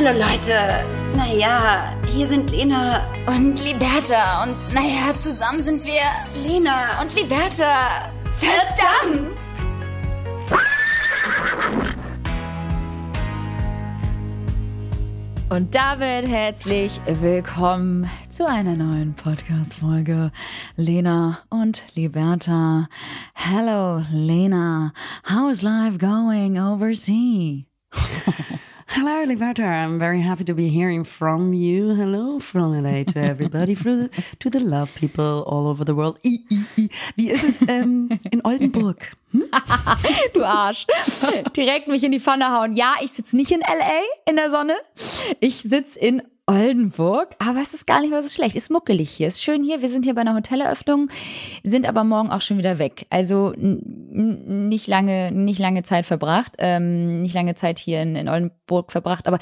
Hallo Leute. Naja, hier sind Lena Und Liberta. Und naja, zusammen sind wir Lena und Liberta. Verdammt! Und damit herzlich willkommen zu einer neuen Podcast-Folge. Lena und Liberta. Hello, Lena. How's life going overseas? Hello, Liberta. I'm very happy to be hearing from you. Hello from LA to everybody, to the love people all over the world. I, I, I. Wie ist es ähm, in Oldenburg? Hm? Du Arsch. Direkt mich in die Pfanne hauen. Ja, ich sitze nicht in LA in der Sonne. Ich sitze in Oldenburg, aber es ist gar nicht mal so schlecht. Ist muckelig hier, ist schön hier. Wir sind hier bei einer Hoteleröffnung, sind aber morgen auch schon wieder weg. Also nicht lange, nicht lange Zeit verbracht, ähm, nicht lange Zeit hier in, in Oldenburg verbracht, aber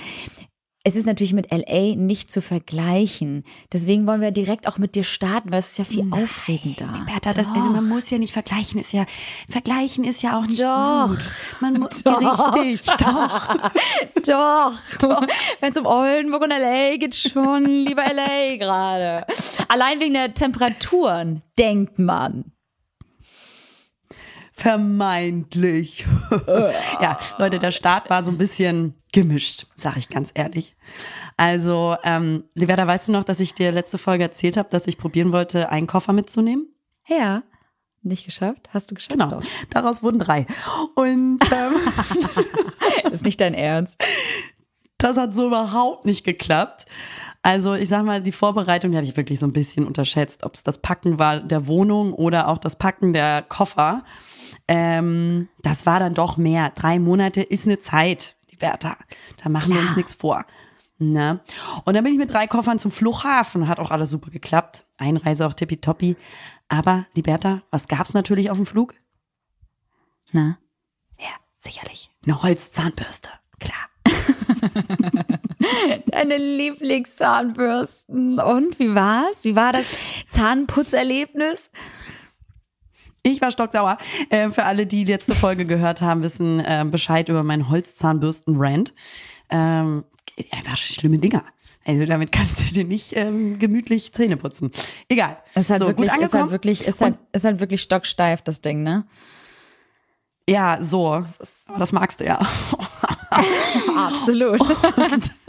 es ist natürlich mit LA nicht zu vergleichen. Deswegen wollen wir direkt auch mit dir starten, weil es ist ja viel aufregender. Bertha, das, also man muss ja nicht vergleichen, ist ja, vergleichen ist ja auch nicht Doch. gut. Man muss, Doch. richtig, doch. Doch. Wenn es um Oldenburg und LA geht, schon lieber LA gerade. Allein wegen der Temperaturen, denkt man. Vermeintlich. ja, Leute, der Start war so ein bisschen gemischt, sag ich ganz ehrlich. Also, ähm, Liberta, weißt du noch, dass ich dir letzte Folge erzählt habe, dass ich probieren wollte, einen Koffer mitzunehmen? Ja. Nicht geschafft? Hast du geschafft? Genau. Doch. Daraus wurden drei. Und ähm, Ist nicht dein Ernst. das hat so überhaupt nicht geklappt. Also ich sag mal, die Vorbereitung, die habe ich wirklich so ein bisschen unterschätzt, ob es das Packen war der Wohnung oder auch das Packen der Koffer. Ähm, das war dann doch mehr. Drei Monate ist eine Zeit, die Bertha. Da machen wir Klar. uns nichts vor. Ne? Und dann bin ich mit drei Koffern zum Flughafen. Hat auch alles super geklappt. Einreise auch tippitoppi. Aber, Liberta, was gab's natürlich auf dem Flug? Na? Ja, sicherlich. Eine Holzzahnbürste. Klar. Deine Lieblingszahnbürsten. Und wie war's? Wie war das Zahnputzerlebnis? Ich war stocksauer. Äh, für alle, die die letzte Folge gehört haben, wissen äh, Bescheid über meinen Holzzahnbürsten-Rant. Ähm, einfach schlimme Dinger. Also damit kannst du dir nicht ähm, gemütlich Zähne putzen. Egal. Ist halt so, wirklich, gut ist angekommen. halt wirklich, ist halt, ist halt wirklich stocksteif, das Ding, ne? ja, so. Das magst du ja. Absolut.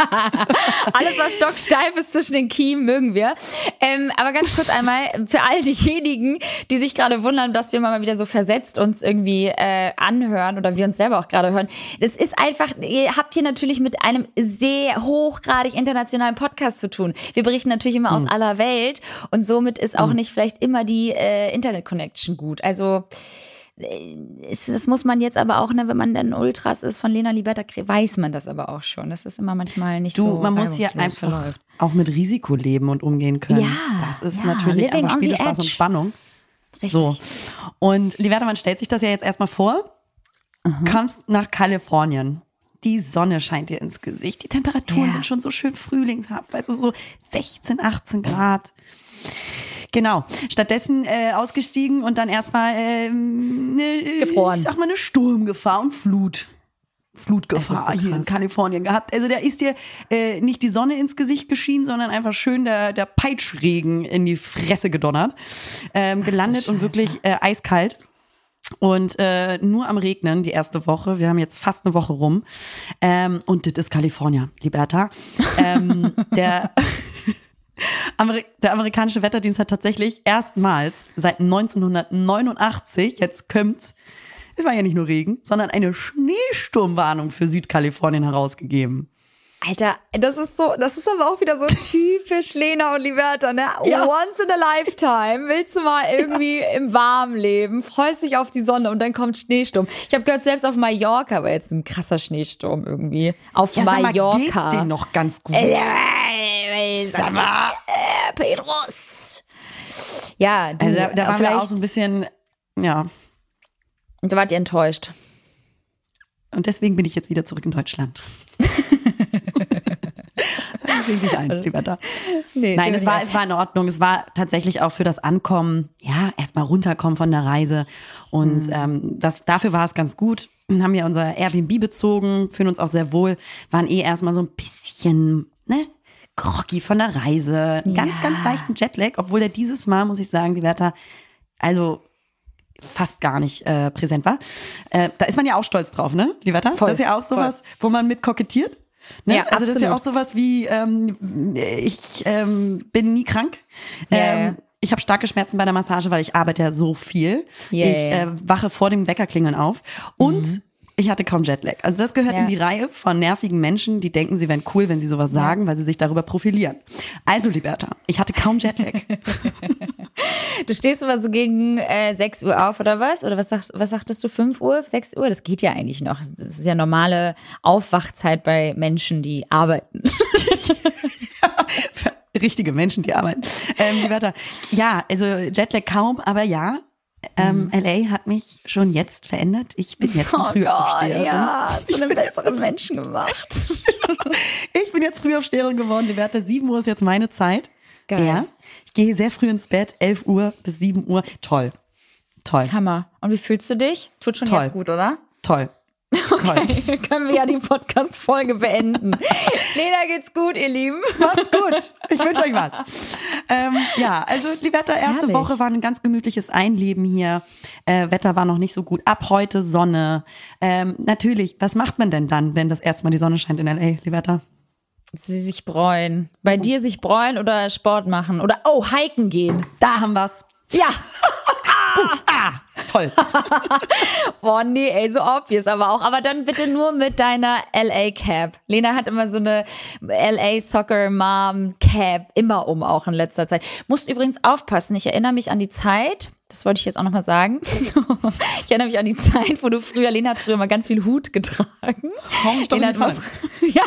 Alles, was stocksteif ist zwischen den Kiemen, mögen wir. Ähm, aber ganz kurz einmal, für all diejenigen, die sich gerade wundern, dass wir mal wieder so versetzt uns irgendwie äh, anhören oder wir uns selber auch gerade hören. Das ist einfach, ihr habt hier natürlich mit einem sehr hochgradig internationalen Podcast zu tun. Wir berichten natürlich immer aus aller Welt und somit ist auch nicht vielleicht immer die äh, Internet-Connection gut. Also das muss man jetzt aber auch, ne, wenn man dann Ultras ist von Lena Liberta, weiß man das aber auch schon. Das ist immer manchmal nicht Du, so man muss hier einfach verläuft. auch mit Risiko leben und umgehen können. Ja, das ist ja, natürlich the Spiele, Spaß und. Spannung. Richtig. So. Und Liberta, man stellt sich das ja jetzt erstmal vor. Kommst nach Kalifornien. Die Sonne scheint dir ins Gesicht. Die Temperaturen Ja. sind schon so schön frühlingshaft, also so 16, 18 Grad. Genau. Stattdessen äh, ausgestiegen und dann erstmal ähm, ne, Gefroren. Ich sag mal eine Sturmgefahr und Flut. Flutgefahr so hier in. Kalifornien gehabt. Also da ist dir äh, nicht die Sonne ins Gesicht geschienen, sondern einfach schön der, der Peitschregen in die Fresse gedonnert. Ähm, gelandet und Scheiße. wirklich äh, eiskalt. Und äh, nur am Regnen die erste Woche. Wir haben jetzt fast eine Woche rum. Ähm, und das ist Kalifornien, Liberta. Ähm, der, Ameri der amerikanische Wetterdienst hat tatsächlich erstmals seit 1989, jetzt kommt's, es war ja nicht nur Regen, sondern eine Schneesturmwarnung für Südkalifornien herausgegeben. Alter, das ist so, das ist aber auch wieder so typisch Lena und Liberta, ne? Ja. Once in a lifetime willst du mal irgendwie im Warmen leben, freust dich auf die Sonne und dann kommt Schneesturm. Ich habe gehört, selbst auf Mallorca war jetzt ein krasser Schneesturm irgendwie. Auf Ja, sag mal, Mallorca. geht's denen noch ganz gut? Äh, Sag mal. äh, Petrus. Ja, du, Also da, da waren wir auch so ein bisschen, ja. da wart ihr enttäuscht. Und deswegen bin ich jetzt wieder zurück in Deutschland. Sehen sich ein, lieber da. Nee, Nein, es war, es war in Ordnung. Es war tatsächlich auch für das Ankommen, ja, erstmal mal runterkommen von der Reise. Und ähm, das, dafür war es ganz gut. Haben wir unser Airbnb bezogen, fühlen uns auch sehr wohl, waren eh erstmal so ein bisschen, ne? Groggy von der Reise, einen ganz, Ja. ganz leichten Jetlag, obwohl der dieses Mal, muss ich sagen, die Werte, also fast gar nicht äh, präsent war. Äh, da ist man ja auch stolz drauf, ne, Liberta? Voll, Das ist ja auch sowas, wo man mit kokettiert. Ne? Ja, also das ist ja absolut. auch sowas wie, ähm, ich ähm, bin nie krank. Ja, ähm, ja. Ich habe starke Schmerzen bei der Massage, weil ich arbeite ja so viel. Ja, ich ja, ja. äh, wache vor dem Weckerklingeln auf und ich hatte kaum Jetlag. Also das gehört Ja. in die Reihe von nervigen Menschen, die denken, sie wären cool, wenn sie sowas sagen, weil sie sich darüber profilieren. Also, Liberta, ich hatte kaum Jetlag. Du stehst immer so gegen äh, 6 Uhr auf oder was? Oder was, sagst, was sagtest du? 5 Uhr? 6 Uhr? Das geht ja eigentlich noch. Das ist ja normale Aufwachzeit bei Menschen, die arbeiten. Richtige Menschen, die arbeiten. Ähm, Liberta, ja, also Jetlag kaum, aber ja. Ähm, LA hat mich schon jetzt verändert. Ich bin jetzt ein Frühaufsteherin. Oh ja, zu einem besseren Menschen gemacht. Ich bin jetzt Frühaufsteherin geworden, Liberta. 7 Uhr ist jetzt meine Zeit. Geil. Ja. Ich gehe sehr früh ins Bett, 11 Uhr bis 7 Uhr. Toll. Toll. Hammer. Und wie fühlst du dich? Tut schon Toll. jetzt gut, oder? Toll. Toll. Okay, können wir ja die Podcast-Folge beenden. Lena geht's gut, ihr Lieben. Macht's gut. Ich wünsche euch was. Ähm, ja, also Liberta, erste Herrlich. Woche war ein ganz gemütliches Einleben hier. Äh, Wetter war noch nicht so gut. Ab heute Sonne. Ähm, natürlich, was macht man denn dann, wenn das erste Mal die Sonne scheint in L.A., Liberta? Sie sich bräuen. Bei dir sich bräuen oder Sport machen. Oder, oh, hiken gehen. Da haben wir's. Ja. Ah, toll. Boah, nee, ey, so obvious aber auch. Aber dann bitte nur mit deiner LA-Cap. Lena hat immer so eine LA-Soccer-Mom-Cap immer um, auch in letzter Zeit. Musst übrigens aufpassen. Ich erinnere mich an die Zeit, das wollte ich jetzt auch nochmal sagen. ich erinnere mich an die Zeit, wo du früher, Lena hat früher mal ganz viel Hut getragen. Hau mich doch Lena an. mal, ja,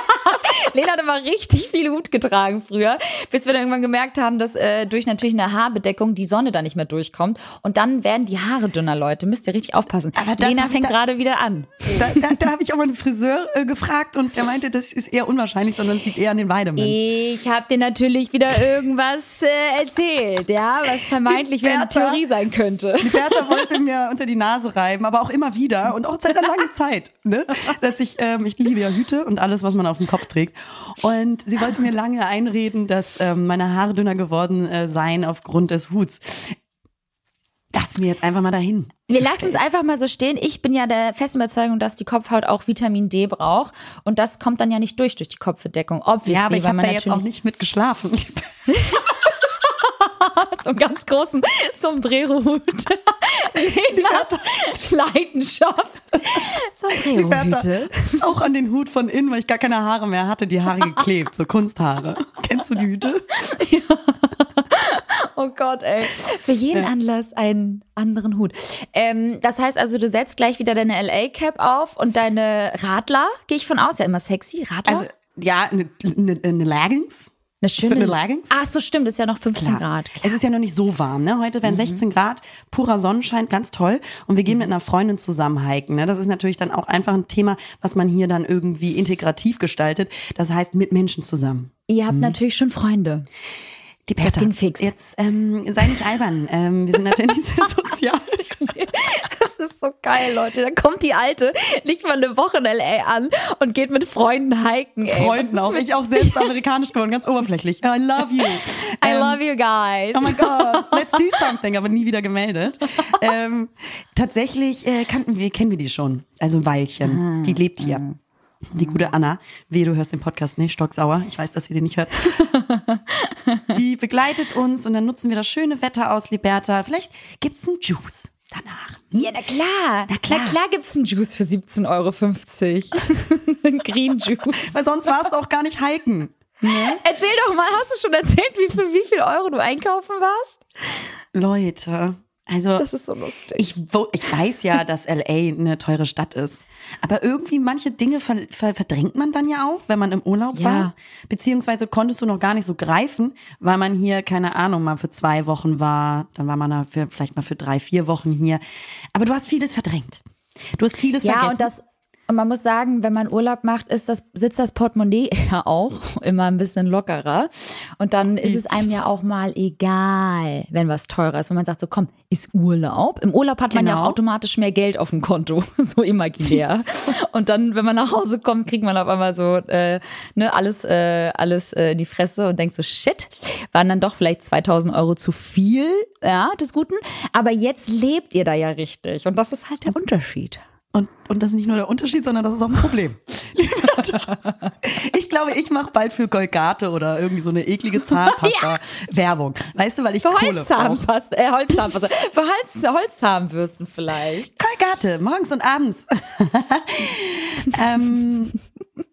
Lena hat immer richtig viel Hut getragen früher, bis wir dann irgendwann gemerkt haben, dass äh, durch natürlich eine Haarbedeckung die Sonne da nicht mehr durchkommt. Und dann werden die Haare dünner, Leute. Müsst ihr richtig aufpassen. Aber Lena fängt da- gerade wieder an. Da, da, da habe ich auch mal einen Friseur äh, gefragt und der meinte, das ist eher unwahrscheinlich, sondern es liegt eher an den Weidemans. Ich habe dir natürlich wieder irgendwas äh, erzählt, ja, was vermeintlich wieder eine Bertha. Theorie sein könnte. Die Bertha wollte mir unter die Nase reiben, aber auch immer wieder und auch seit einer langen Zeit. Ne? Dass ich, ähm, ich liebe ja Hüte und alles, was man auf dem Kopf trägt. Und sie wollte mir lange einreden, dass ähm, meine Haare dünner geworden äh, seien aufgrund des Huts. Lass mir jetzt einfach mal dahin. Wir lassen es einfach mal so stehen. Ich bin ja der festen Überzeugung, dass die Kopfhaut auch Vitamin D braucht. Und das kommt dann ja nicht durch durch die Kopfbedeckung. Obviously, Ja, aber ich habe da jetzt auch nicht mit geschlafen. so einen ganz großen Sombrero-Hut. Lenas Leidenschaft. Sombrero-Hüte. auch an den Hut von innen, weil ich gar keine Haare mehr hatte, die Haare geklebt, so Kunsthaare. Kennst du die Hüte? Oh Gott, ey. Für jeden Anlass einen anderen Hut. Ähm, das heißt also, du setzt gleich wieder deine LA-Cap auf und deine Radler, gehe ich von aus, ja immer sexy, Radler. Also, ja, eine, eine, eine Leggings. Eine wird eine Leggings? Ach so, stimmt, ist ja noch 15 Klar. Grad. Es ist ja noch nicht so warm, ne? Heute werden 16 Grad, purer Sonnenschein, ganz toll. Und wir gehen mit einer Freundin zusammen hiken. Ne? Das ist natürlich dann auch einfach ein Thema, was man hier dann irgendwie integrativ gestaltet. Das heißt, mit Menschen zusammen. Ihr habt natürlich schon Freunde. Die Bertha, ging fix. Jetzt ähm, sei nicht albern. ähm, wir sind natürlich sehr sozial. Das ist so geil, Leute. Da kommt die Alte, liegt mal eine Woche in L.A. an und geht mit Freunden hiken. Ey. Freunden auch. Ich auch selbst amerikanisch geworden, ganz oberflächlich. I love you. I Ähm, love you guys. Oh mein Gott, let's do something, aber nie wieder gemeldet. ähm, tatsächlich äh, kannten wir, kennen wir die schon. Also ein Weilchen. Die lebt hier. Die gute Anna. Weh, du hörst den Podcast nicht, stocksauer. Ich weiß, dass ihr den nicht hört. die begleitet uns und dann nutzen wir das schöne Wetter aus, Liberta. Vielleicht gibt's einen Juice danach. Ja, na klar. Na klar. Na klar gibt's einen Juice für 17,50 Euro. Ein Green Juice. Weil sonst warst du auch gar nicht hiken. Erzähl doch mal, hast du schon erzählt, wie für wie viel Euro du einkaufen warst? Leute, also Das ist so lustig. Ich, ich weiß ja, dass LA eine teure Stadt ist. Aber irgendwie manche Dinge ver, ver, verdrängt man dann ja auch, wenn man im Urlaub Ja. war. Beziehungsweise konntest du noch gar nicht so greifen, weil man hier, keine Ahnung, mal für zwei Wochen war. Dann war man da für, vielleicht mal für drei, vier Wochen hier. Aber du hast vieles verdrängt. Du hast vieles ja, vergessen. und das Und man muss sagen, wenn man Urlaub macht, ist das, sitzt das Portemonnaie ja auch immer ein bisschen lockerer. Und dann ist es einem ja auch mal egal, wenn was teurer ist. Wenn man sagt, so komm, ist Urlaub. Im Urlaub hat man ja Genau. auch automatisch mehr Geld auf dem Konto, so imaginär. Und dann, wenn man nach Hause kommt, kriegt man auf einmal so äh, ne, alles, äh, alles äh, in die Fresse und denkt so, shit, waren dann doch vielleicht 2000 Euro zu viel, ja, des Guten. Aber jetzt lebt ihr da ja richtig. Und das ist halt der Unterschied. Und, und das ist nicht nur der Unterschied, sondern das ist auch ein Problem. ich glaube, ich mache bald für Colgate oder irgendwie so eine eklige Zahnpasta Werbung. Weißt du, weil ich Für Kohle. Holzzahnpasta, äh, Holzzahnpasta. Für Holz, Holzzahnbürsten vielleicht. Colgate, morgens und abends. ähm,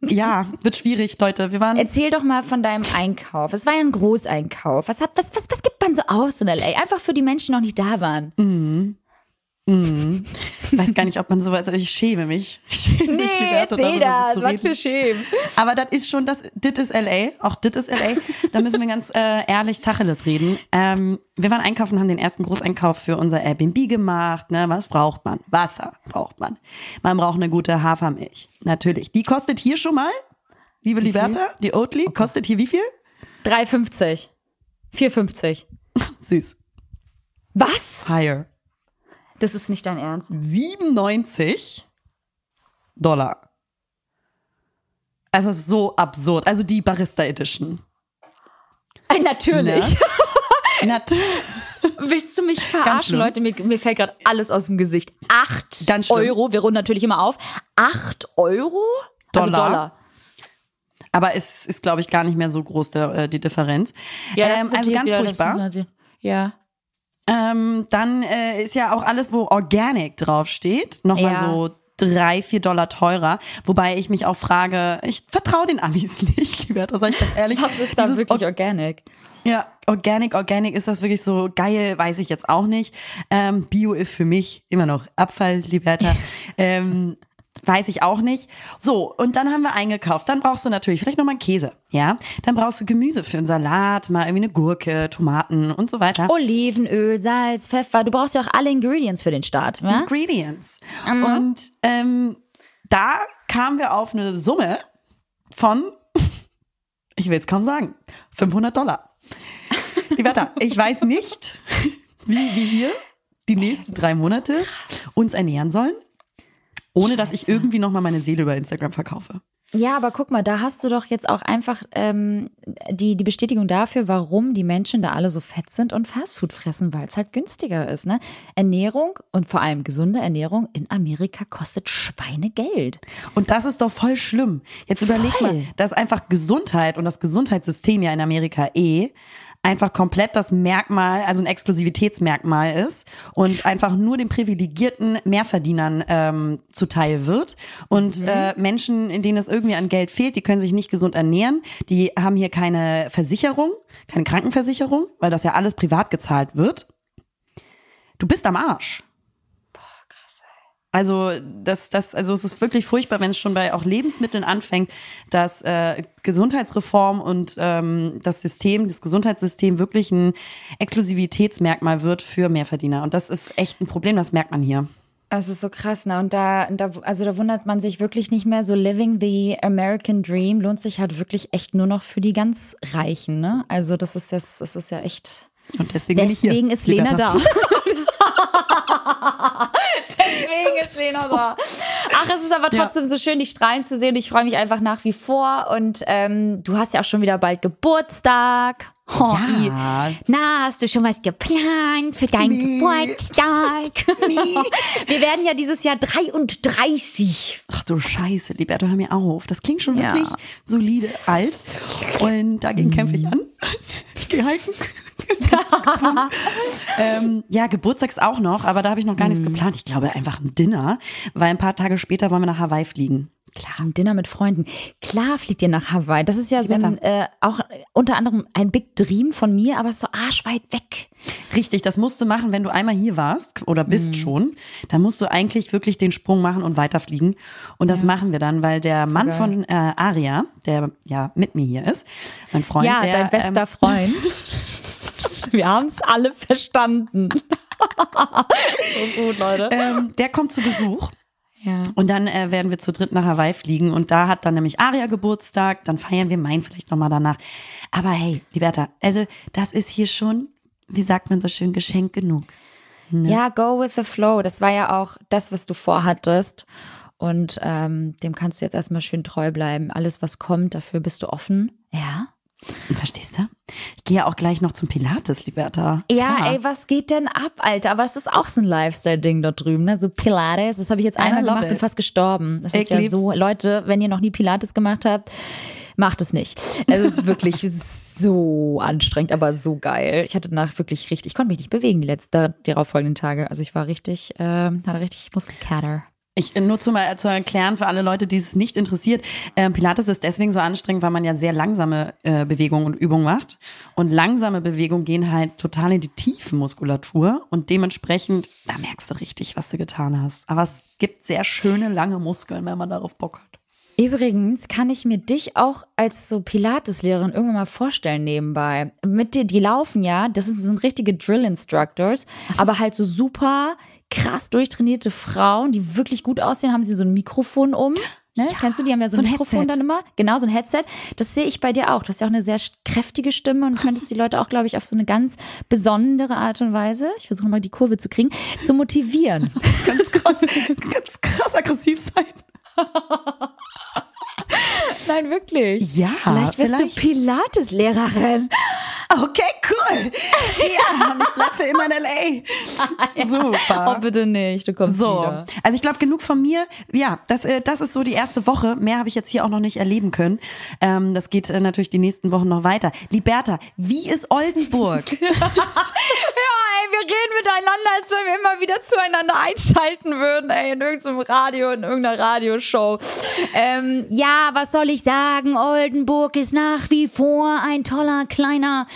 ja, wird schwierig, Leute. Wir waren Erzähl doch mal von deinem Einkauf. Es war ja ein Großeinkauf. Was, hab, was, was, was gibt man so aus in L.A.? Einfach für die Menschen, die noch nicht da waren. Ich weiß gar nicht, ob man sowas, also ich schäme mich. Ich schäme mich, Liberta, erzähl darüber das. Was für Schämen. Aber das ist schon das, dit ist LA, auch dit ist LA. Da müssen wir ganz äh, ehrlich Tacheles reden. Ähm, wir waren einkaufen, haben den ersten Großeinkauf für unser Airbnb gemacht. Ne? Was braucht man? Wasser braucht man. Man braucht eine gute Hafermilch. Natürlich. Die kostet hier schon mal, liebe Liberta, die Oatly, kostet hier wie viel? 3,50. 4,50. Süß. Was? Higher. Das ist nicht dein Ernst. 97 Dollar. Also es ist so absurd. Also die Barista Edition. Äh, natürlich. Ne? Nat Willst du mich verarschen, Leute? Mir, mir fällt gerade alles aus dem Gesicht. Acht. Euro, wir runden natürlich immer auf. Acht Euro? Also Dollar. Dollar. Aber es ist, glaube ich, gar nicht mehr so groß der, äh, die Differenz. Ja, das ähm, ist also ganz furchtbar. Ja. Ähm, dann äh, ist ja auch alles, wo Organic draufsteht, nochmal Ja. so drei, vier Dollar teurer. Wobei ich mich auch frage, ich vertraue den Amis nicht, Liberta, sag ich ganz ehrlich. Was ist da Dieses wirklich Or- organic? ja, Organic, Organic, ist das wirklich so geil, weiß ich jetzt auch nicht. Ähm, Bio ist für mich immer noch Abfall, Liberta. ähm, weiß ich auch nicht. So, und dann haben wir eingekauft. Dann brauchst du natürlich vielleicht nochmal Käse, ja? Dann brauchst du Gemüse für einen Salat, mal irgendwie eine Gurke, Tomaten und so weiter. Olivenöl, Salz, Pfeffer. Du brauchst ja auch alle Ingredients für den Start. Ja? Ingredients. Und ähm, da kamen wir auf eine Summe von, ich will es kaum sagen, 500 Dollar. Wetter, ich weiß nicht, wie, wie wir die nächsten drei Monate uns ernähren sollen, ohne dass ich irgendwie nochmal meine Seele über Instagram verkaufe. Ja, aber guck mal, da hast du doch jetzt auch einfach ähm, die, die Bestätigung dafür, warum die Menschen da alle so fett sind und Fastfood fressen, weil es halt günstiger ist. Ne? Ernährung und vor allem gesunde Ernährung in Amerika kostet Schweinegeld. Und das ist doch voll schlimm. Jetzt überleg Voll. mal, dass einfach Gesundheit und das Gesundheitssystem ja in Amerika eh einfach komplett das Merkmal, also ein Exklusivitätsmerkmal ist und einfach nur den privilegierten Mehrverdienern ähm, zuteil wird. Und äh, Menschen, in denen es irgendwie an Geld fehlt, die können sich nicht gesund ernähren, die haben hier keine Versicherung, keine Krankenversicherung, weil das ja alles privat gezahlt wird. Du bist am Arsch. Also das, das, also es ist wirklich furchtbar, wenn es schon bei auch Lebensmitteln anfängt, dass äh, Gesundheitsreform und ähm, das System, das Gesundheitssystem wirklich ein Exklusivitätsmerkmal wird für Mehrverdiener. Und das ist echt ein Problem, das merkt man hier. Das ist so krass, ne? Und da, da, also da wundert man sich wirklich nicht mehr. So living the American Dream lohnt sich halt wirklich echt nur noch für die ganz Reichen, ne? Also das ist jetzt, das ist ja echt. Und deswegen, bin ich hier. Deswegen ist Lena da. Deswegen ist Lena da. Ach, es ist aber Ja. trotzdem so schön, dich strahlen zu sehen. Ich freue mich einfach nach wie vor. Und ähm, du hast ja auch schon wieder bald Geburtstag. Oh, Ja. Na, hast du schon was geplant für deinen Nee. Geburtstag? Wir werden ja dieses Jahr 33. Ach du Scheiße, Liberta, hör mir auf. Das klingt schon Ja. wirklich solide alt. Und dagegen kämpfe ich an. Ich gehe hiken. Ähm, ja, Geburtstag ist auch noch, aber da habe ich noch gar Mhm. nichts geplant. Ich glaube einfach ein Dinner, weil ein paar Tage später wollen wir nach Hawaii fliegen. Klar, ein Dinner mit Freunden. Klar fliegt ihr nach Hawaii. Das ist ja so ein, äh, auch unter anderem ein Big Dream von mir, aber ist so arschweit weg. Richtig, das musst du machen, wenn du einmal hier warst oder bist schon. Dann musst du eigentlich wirklich den Sprung machen und weiterfliegen. Und das machen wir dann, weil der Mann geil. von äh, Aria, der ja mit mir hier ist, mein Freund, ja, der, dein bester ähm, Freund. Wir haben es alle verstanden. so gut, Leute. ähm, der kommt zu Besuch. Ja. Und dann äh, werden wir zu dritt nach Hawaii fliegen und da hat dann nämlich Aria Geburtstag, dann feiern wir meinen vielleicht nochmal danach. Aber hey, Liberta, also das ist hier schon, wie sagt man so schön, Geschenk genug. Ja, go with the flow. Das war ja auch das, was du vorhattest. Und ähm, dem kannst du jetzt erstmal schön treu bleiben. Alles, was kommt, dafür bist du offen. Ja. Verstehst du? Ich gehe ja auch gleich noch zum Pilates, Liberta. Ja, Klar. ey, was geht denn ab, Alter? Aber das ist auch so ein Lifestyle-Ding dort drüben, ne? So Pilates, das habe ich jetzt einmal gemacht, it. bin fast gestorben. Das Ich ist ja lieb's. so, Leute, wenn ihr noch nie Pilates gemacht habt, macht es nicht. Es ist wirklich so anstrengend, aber so geil. Ich hatte danach wirklich richtig, ich konnte mich nicht bewegen die letzten, die darauffolgenden Tage. Also ich war richtig, ähm, hatte richtig Muskelkater. Ich äh, nur zu, mal, zu erklären für alle Leute, die es nicht interessiert. Ähm, Pilates ist deswegen so anstrengend, weil man ja sehr langsame äh, Bewegungen und Übungen macht. Und langsame Bewegungen gehen halt total in die Tiefenmuskulatur. Und dementsprechend, da merkst du richtig, was du getan hast. Aber es gibt sehr schöne, lange Muskeln, wenn man darauf Bock hat. Übrigens kann ich mir dich auch als so Pilates-Lehrerin irgendwann mal vorstellen nebenbei. Mit dir, die laufen ja, das sind richtige Drill-Instructors, aber halt so super krass durchtrainierte Frauen, die wirklich gut aussehen, haben sie so ein Mikrofon um. Ne? Ja, Kennst du, die haben ja so, so ein Mikrofon Headset. dann immer. Genau, so ein Headset. Das sehe ich bei dir auch. Du hast ja auch eine sehr kräftige Stimme und könntest die Leute auch, glaube ich, auf so eine ganz besondere Art und Weise, ich versuche mal die Kurve zu kriegen, zu motivieren. Ganz krass, ganz krass aggressiv sein. Nein, wirklich. Ja, Vielleicht wirst vielleicht. du Pilates-Lehrerin. Okay, cool. Ja, ich bleib für immer in L.A. Super. Oh, bitte nicht, du kommst So, wieder. also ich glaube, genug von mir. Ja, das, äh, das ist so die erste Woche. Mehr habe ich jetzt hier auch noch nicht erleben können. Ähm, das geht äh, natürlich die nächsten Wochen noch weiter. Liberta, wie ist Oldenburg? Ja, ey, wir reden miteinander, als wenn wir immer wieder zueinander einschalten würden, ey, in irgendeinem Radio, in irgendeiner Radioshow. Ähm, ja, was soll ich sagen? Oldenburg ist nach wie vor ein toller kleiner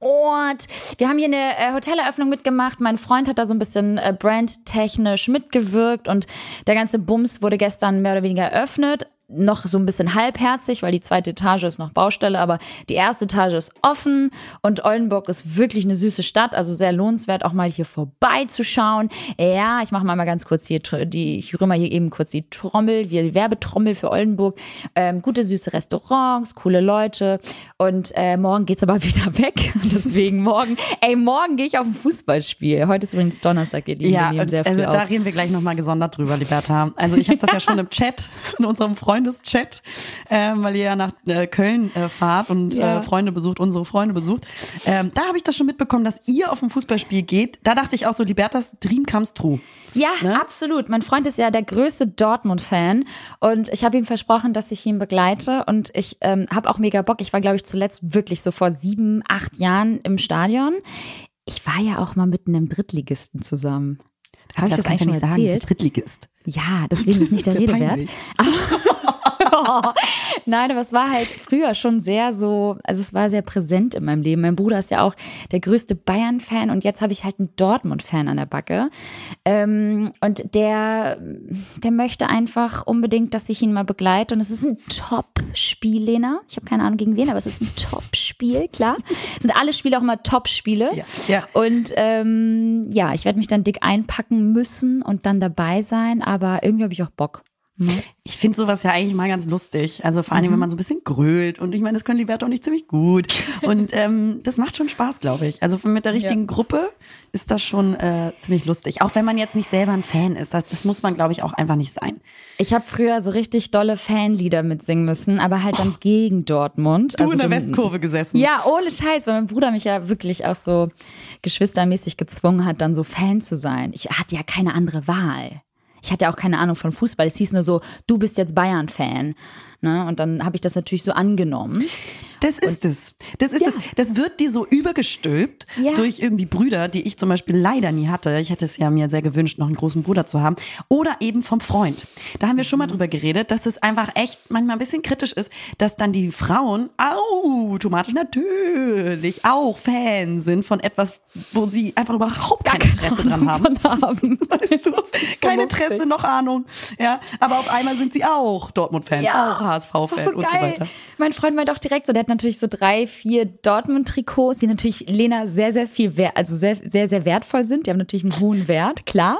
Ort. Wir haben hier eine äh, Hoteleröffnung mitgemacht. Mein Freund hat da so ein bisschen äh, brandtechnisch mitgewirkt und der ganze Bums wurde gestern mehr oder weniger eröffnet. Noch so ein bisschen halbherzig, weil die zweite Etage ist noch Baustelle, aber die erste Etage ist offen und Oldenburg ist wirklich eine süße Stadt, also sehr lohnenswert, auch mal hier vorbeizuschauen. Ja, ich mache mal, mal ganz kurz hier die, ich rühre mal hier eben kurz die Trommel, die Werbetrommel für Oldenburg. Ähm, gute, süße Restaurants, coole Leute und äh, morgen geht's aber wieder weg. Deswegen morgen, ey, morgen gehe ich auf ein Fußballspiel. Heute ist übrigens Donnerstag, ihr Lieben, wir Ja, nehmen und, sehr früh also da auf. reden wir gleich nochmal gesondert drüber, Liberta. Also ich habe das ja schon im Chat, in unserem Freundeschat, ähm, weil ihr ja nach äh, Köln äh, fahrt und Ja. äh, Freunde besucht, unsere Freunde besucht. Ähm, da habe ich das schon mitbekommen, dass ihr auf ein Fußballspiel geht. Da dachte ich auch so, Libertas Dream comes true. Ja, Ne? absolut. Mein Freund ist ja der größte Dortmund-Fan und ich habe ihm versprochen, dass ich ihn begleite und ich ähm, habe auch mega Bock. Ich war, glaube ich, zuletzt wirklich so vor sieben, acht Jahren im Stadion. Ich war ja auch mal mit einem Drittligisten zusammen. Habe ich das, eigentlich du schon nicht sagen, erzählt? Drittligist. Ja, deswegen ist nicht der Rede wert. peinlich. Nein, aber es war halt früher schon sehr so, also es war sehr präsent in meinem Leben. Mein Bruder ist ja auch der größte Bayern-Fan und jetzt habe ich halt einen Dortmund-Fan an der Backe. Ähm, und der, der möchte einfach unbedingt, dass ich ihn mal begleite. Und es ist ein Top-Spiel, Lena. Ich habe keine Ahnung gegen wen, aber es ist ein Top-Spiel, klar. Sind alle Spiele auch immer Top-Spiele. Ja, ja. Und ähm, ja, ich werde mich dann dick einpacken müssen und dann dabei sein, aber irgendwie habe ich auch Bock. Ne? Ich finde sowas ja eigentlich mal ganz lustig. Also vor allem, Mhm. wenn man so ein bisschen grölt. Und ich meine, das können Liberta auch nicht ziemlich gut. Und ähm, das macht schon Spaß, glaube ich. Also mit der richtigen Ja. Gruppe ist das schon äh, ziemlich lustig. Auch wenn man jetzt nicht selber ein Fan ist. Das, das muss man, glaube ich, auch einfach nicht sein. Ich habe früher so richtig dolle Fanlieder mitsingen müssen, aber halt dann gegen Dortmund. Du Also in der Westkurve gesessen. Ja, ohne Scheiß, weil mein Bruder mich ja wirklich auch so geschwistermäßig gezwungen hat, dann so Fan zu sein. Ich hatte ja keine andere Wahl. Ich hatte auch keine Ahnung von Fußball. Es hieß nur so, du bist jetzt Bayern-Fan. Ne? Und dann habe ich das natürlich so angenommen. Das ist es. Das ist Ja. es. Das wird dir so übergestülpt Ja. durch irgendwie Brüder, die ich zum Beispiel leider nie hatte. Ich hätte es ja mir sehr gewünscht, noch einen großen Bruder zu haben. Oder eben vom Freund. Da haben wir schon mal Mhm. drüber geredet, dass es einfach echt manchmal ein bisschen kritisch ist, dass dann die Frauen automatisch natürlich auch Fan sind von etwas, wo sie einfach überhaupt kein Interesse dran haben. Haben. Weißt du? Kein lustig. Interesse, noch Ahnung. Ja, aber auf einmal sind sie auch Dortmund-Fan, auch ist HSV-Fan so und so geil. weiter. mein Freund meint auch direkt so, der hat natürlich so drei, vier Dortmund-Trikots, die natürlich Lena sehr, sehr viel wert, also sehr, sehr, sehr wertvoll sind. Die haben natürlich einen hohen Wert, klar.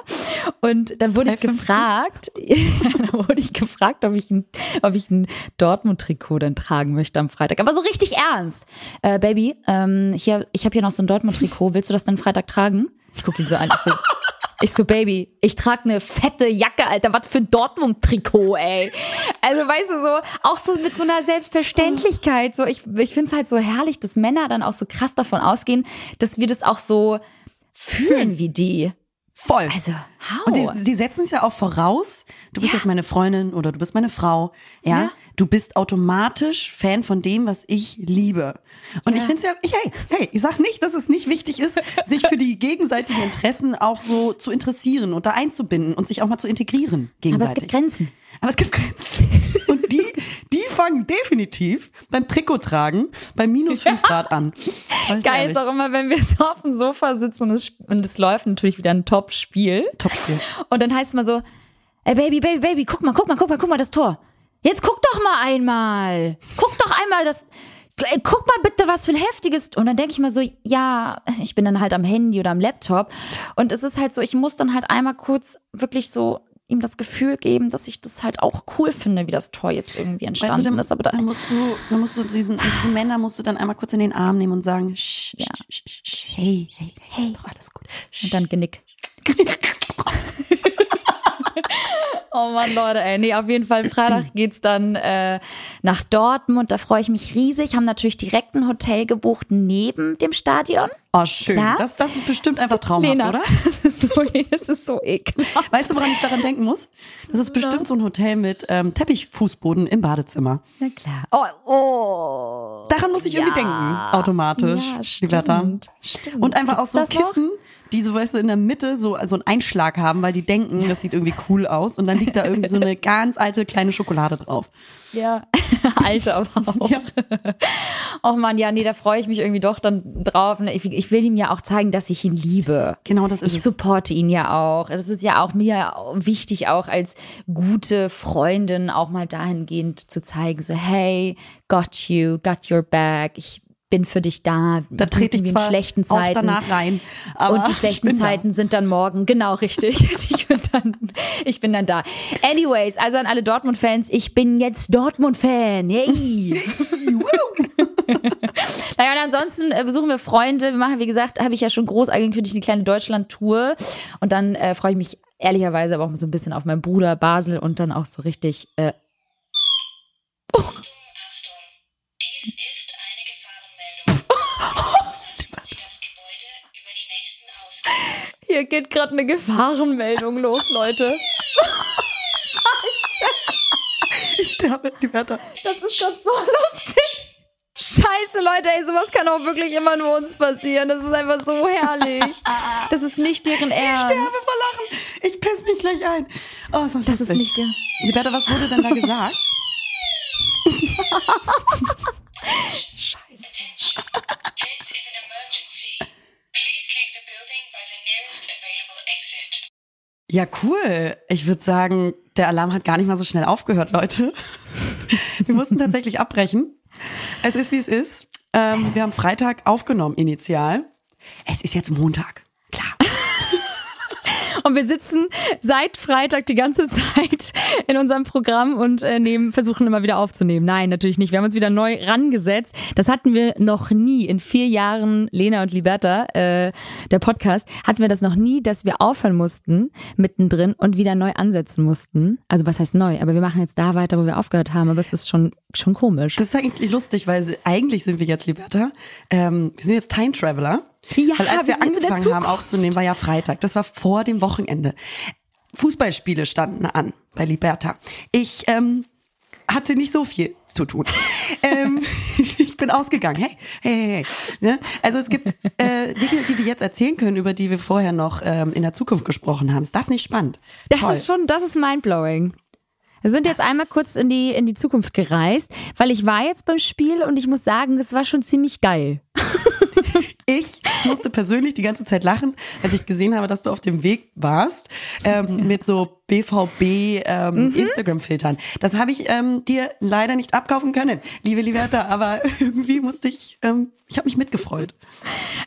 Und dann wurde ich 3,50? gefragt, dann wurde ich gefragt, ob ich ein, ob ich ein Dortmund-Trikot dann tragen möchte am Freitag. Aber so richtig ernst. Äh, Baby, ähm, hier, ich habe hier noch so ein Dortmund-Trikot. Willst du das dann Freitag tragen? Ich gucke ihn so an. Ich so, ich so, Baby, ich trage eine fette Jacke, Alter. Was für ein Dortmund-Trikot, ey. Also, weißt du, so, auch so mit so einer Selbstverständlichkeit. So, ich, ich finde es halt so herrlich, dass Männer dann auch so krass davon ausgehen, dass wir das auch so fühlen wie die. Voll. Also, how? Und die, sie setzen es ja auch voraus. Du bist Ja. jetzt meine Freundin oder du bist meine Frau. Ja. Ja. Du bist automatisch Fan von dem, was ich liebe. Und ich finde es ja, ich, hey, hey, ich sag nicht, dass es nicht wichtig ist, sich für die gegenseitigen Interessen auch so zu interessieren und da einzubinden und sich auch mal zu integrieren Aber gegenseitig. es gibt Grenzen. Aber es gibt Grenzen. Die, fangen definitiv beim Trikottragen bei minus 5 Grad an. Geil ehrlich. ist auch immer, wenn wir so auf dem Sofa sitzen und es, und es läuft natürlich wieder ein Top-Spiel. Topspiel. Und dann heißt es immer so, ey Baby, Baby, Baby, guck mal, guck mal, guck mal, guck mal das Tor. Jetzt guck doch mal einmal. Guck doch einmal das. Ey, Guck mal bitte, was für ein heftiges. Und dann denke ich mal so, ja, ich bin dann halt am Handy oder am Laptop. Und es ist halt so, ich muss dann halt einmal kurz wirklich so ihm das Gefühl geben, dass ich das halt auch cool finde, wie das Tor jetzt irgendwie entstanden Weißt du, dann, ist. Aber da, dann musst du, dann musst du diesen, diese Männer musst du dann einmal kurz in den Arm nehmen und sagen, sch, Ja. sch, sch, hey, hey, hey, ist doch alles gut. Und dann Genick. oh Mann, Leute, ey. Nee, auf jeden Fall, Freitag geht's dann äh, nach Dortmund. Da freue ich mich riesig. Haben natürlich direkt ein Hotel gebucht neben dem Stadion. Oh, schön. Klar. Das, das ist bestimmt einfach traumhaft, Lena, oder? Das ist so, das ist so ekelhaft. Weißt du, woran ich daran denken muss? Das ist bestimmt so ein Hotel mit ähm, Teppichfußboden im Badezimmer. Na klar. Oh, oh. Daran muss ich irgendwie denken, automatisch. Ja, stimmt, stimmt. Und einfach auch Gibt's so das noch? Kissen, die so, weißt du, in der Mitte so also einen Einschlag haben, weil die denken, das sieht irgendwie cool aus. Und dann liegt da irgendwie so eine ganz alte kleine Schokolade drauf. Ja, alte aber auch. Ja. Oh Mann, ja, nee, da freue ich mich irgendwie doch dann drauf. Ich, ich will ihm ja auch zeigen, dass ich ihn liebe. Genau das ist Ich supporte ihn ja auch. Das ist ja auch mir wichtig, auch als gute Freundin auch mal dahingehend zu zeigen, so hey, got you, got your back. Ich bin für dich da. Da trete ich zwar schlechten auch Zeiten. danach rein. Aber und die schlechten bin da. Zeiten sind dann morgen. Genau, richtig. Ich bin dann, ich bin dann da. Anyways, also an alle Dortmund-Fans, ich bin jetzt Dortmund-Fan. Yay! naja, und ansonsten äh, besuchen wir Freunde. Wir machen, wie gesagt, habe ich ja schon groß eigentlich eine kleine Deutschland-Tour. Und dann äh, freue ich mich ehrlicherweise aber auch so ein bisschen auf meinen Bruder Basel und dann auch so richtig. Äh, Hier geht gerade eine Gefahrenmeldung los, Leute. Ich sterbe, Liberta. Das ist gerade so lustig. Scheiße, Leute, ey, sowas kann auch wirklich immer nur uns passieren. Das ist einfach so herrlich. Das ist nicht deren Ich Ernst. sterbe vor Lachen. Ich piss mich gleich ein. Oh, ist das Das ist nicht der. Liberta, was wurde denn da gesagt? Ja, cool. Ich würde sagen, der Alarm hat gar nicht mal so schnell aufgehört, Leute. Wir mussten tatsächlich abbrechen. Es ist, wie es ist. Ähm, wir haben Freitag aufgenommen, initial. Es ist jetzt Montag. Und wir sitzen seit Freitag die ganze Zeit in unserem Programm und äh, nehmen, versuchen immer wieder aufzunehmen. Nein, natürlich nicht. Wir haben uns wieder neu rangesetzt. Das hatten wir noch nie. In vier Jahren, Lena und Liberta, äh, der Podcast, hatten wir das noch nie, dass wir aufhören mussten mittendrin und wieder neu ansetzen mussten. Also was heißt neu? Aber wir machen jetzt da weiter, wo wir aufgehört haben. Aber es ist schon, schon komisch. Das ist eigentlich lustig, weil eigentlich sind wir jetzt, Liberta, ähm, wir sind jetzt Time Traveler. Ja, weil als wir angefangen haben aufzunehmen, war ja Freitag. Das war vor dem Wochenende. Fußballspiele standen an bei Liberta. Ich ähm, hatte nicht so viel zu tun. ähm, ich bin ausgegangen. Hey, hey, hey. hey. Ne? Also es gibt äh, Dinge, die wir jetzt erzählen können, über die wir vorher noch ähm, in der Zukunft gesprochen haben. Ist das nicht spannend? Das Toll. ist schon, das ist mindblowing. Wir sind jetzt Das einmal ist- kurz in die, in die Zukunft gereist, weil ich war jetzt beim Spiel und ich muss sagen, das war schon ziemlich geil. Ich musste persönlich die ganze Zeit lachen, als ich gesehen habe, dass du auf dem Weg warst, ähm, mit so BVB ähm, Instagram-Filtern. Das habe ich ähm, dir leider nicht abkaufen können, liebe Liberta, aber irgendwie musste ich, ähm, ich habe mich mitgefreut.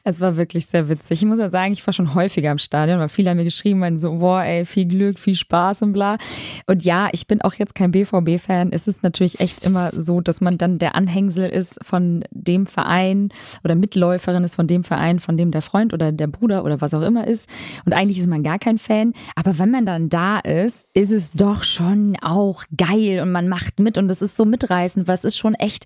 Es war wirklich sehr witzig. Ich muss ja sagen, ich war schon häufiger im Stadion, weil viele haben mir geschrieben, meinen so, boah, ey, viel Glück, viel Spaß und bla. Und ja, ich bin auch jetzt kein BVB-Fan. Es ist natürlich echt immer so, dass man dann der Anhängsel ist von dem Verein oder Mitläuferin ist von dem Verein, von dem der Freund oder der Bruder oder was auch immer ist. Und eigentlich ist man gar kein Fan. Aber wenn man dann da ist, ist es doch schon auch geil und man macht mit und es ist so mitreißend, weil es ist schon echt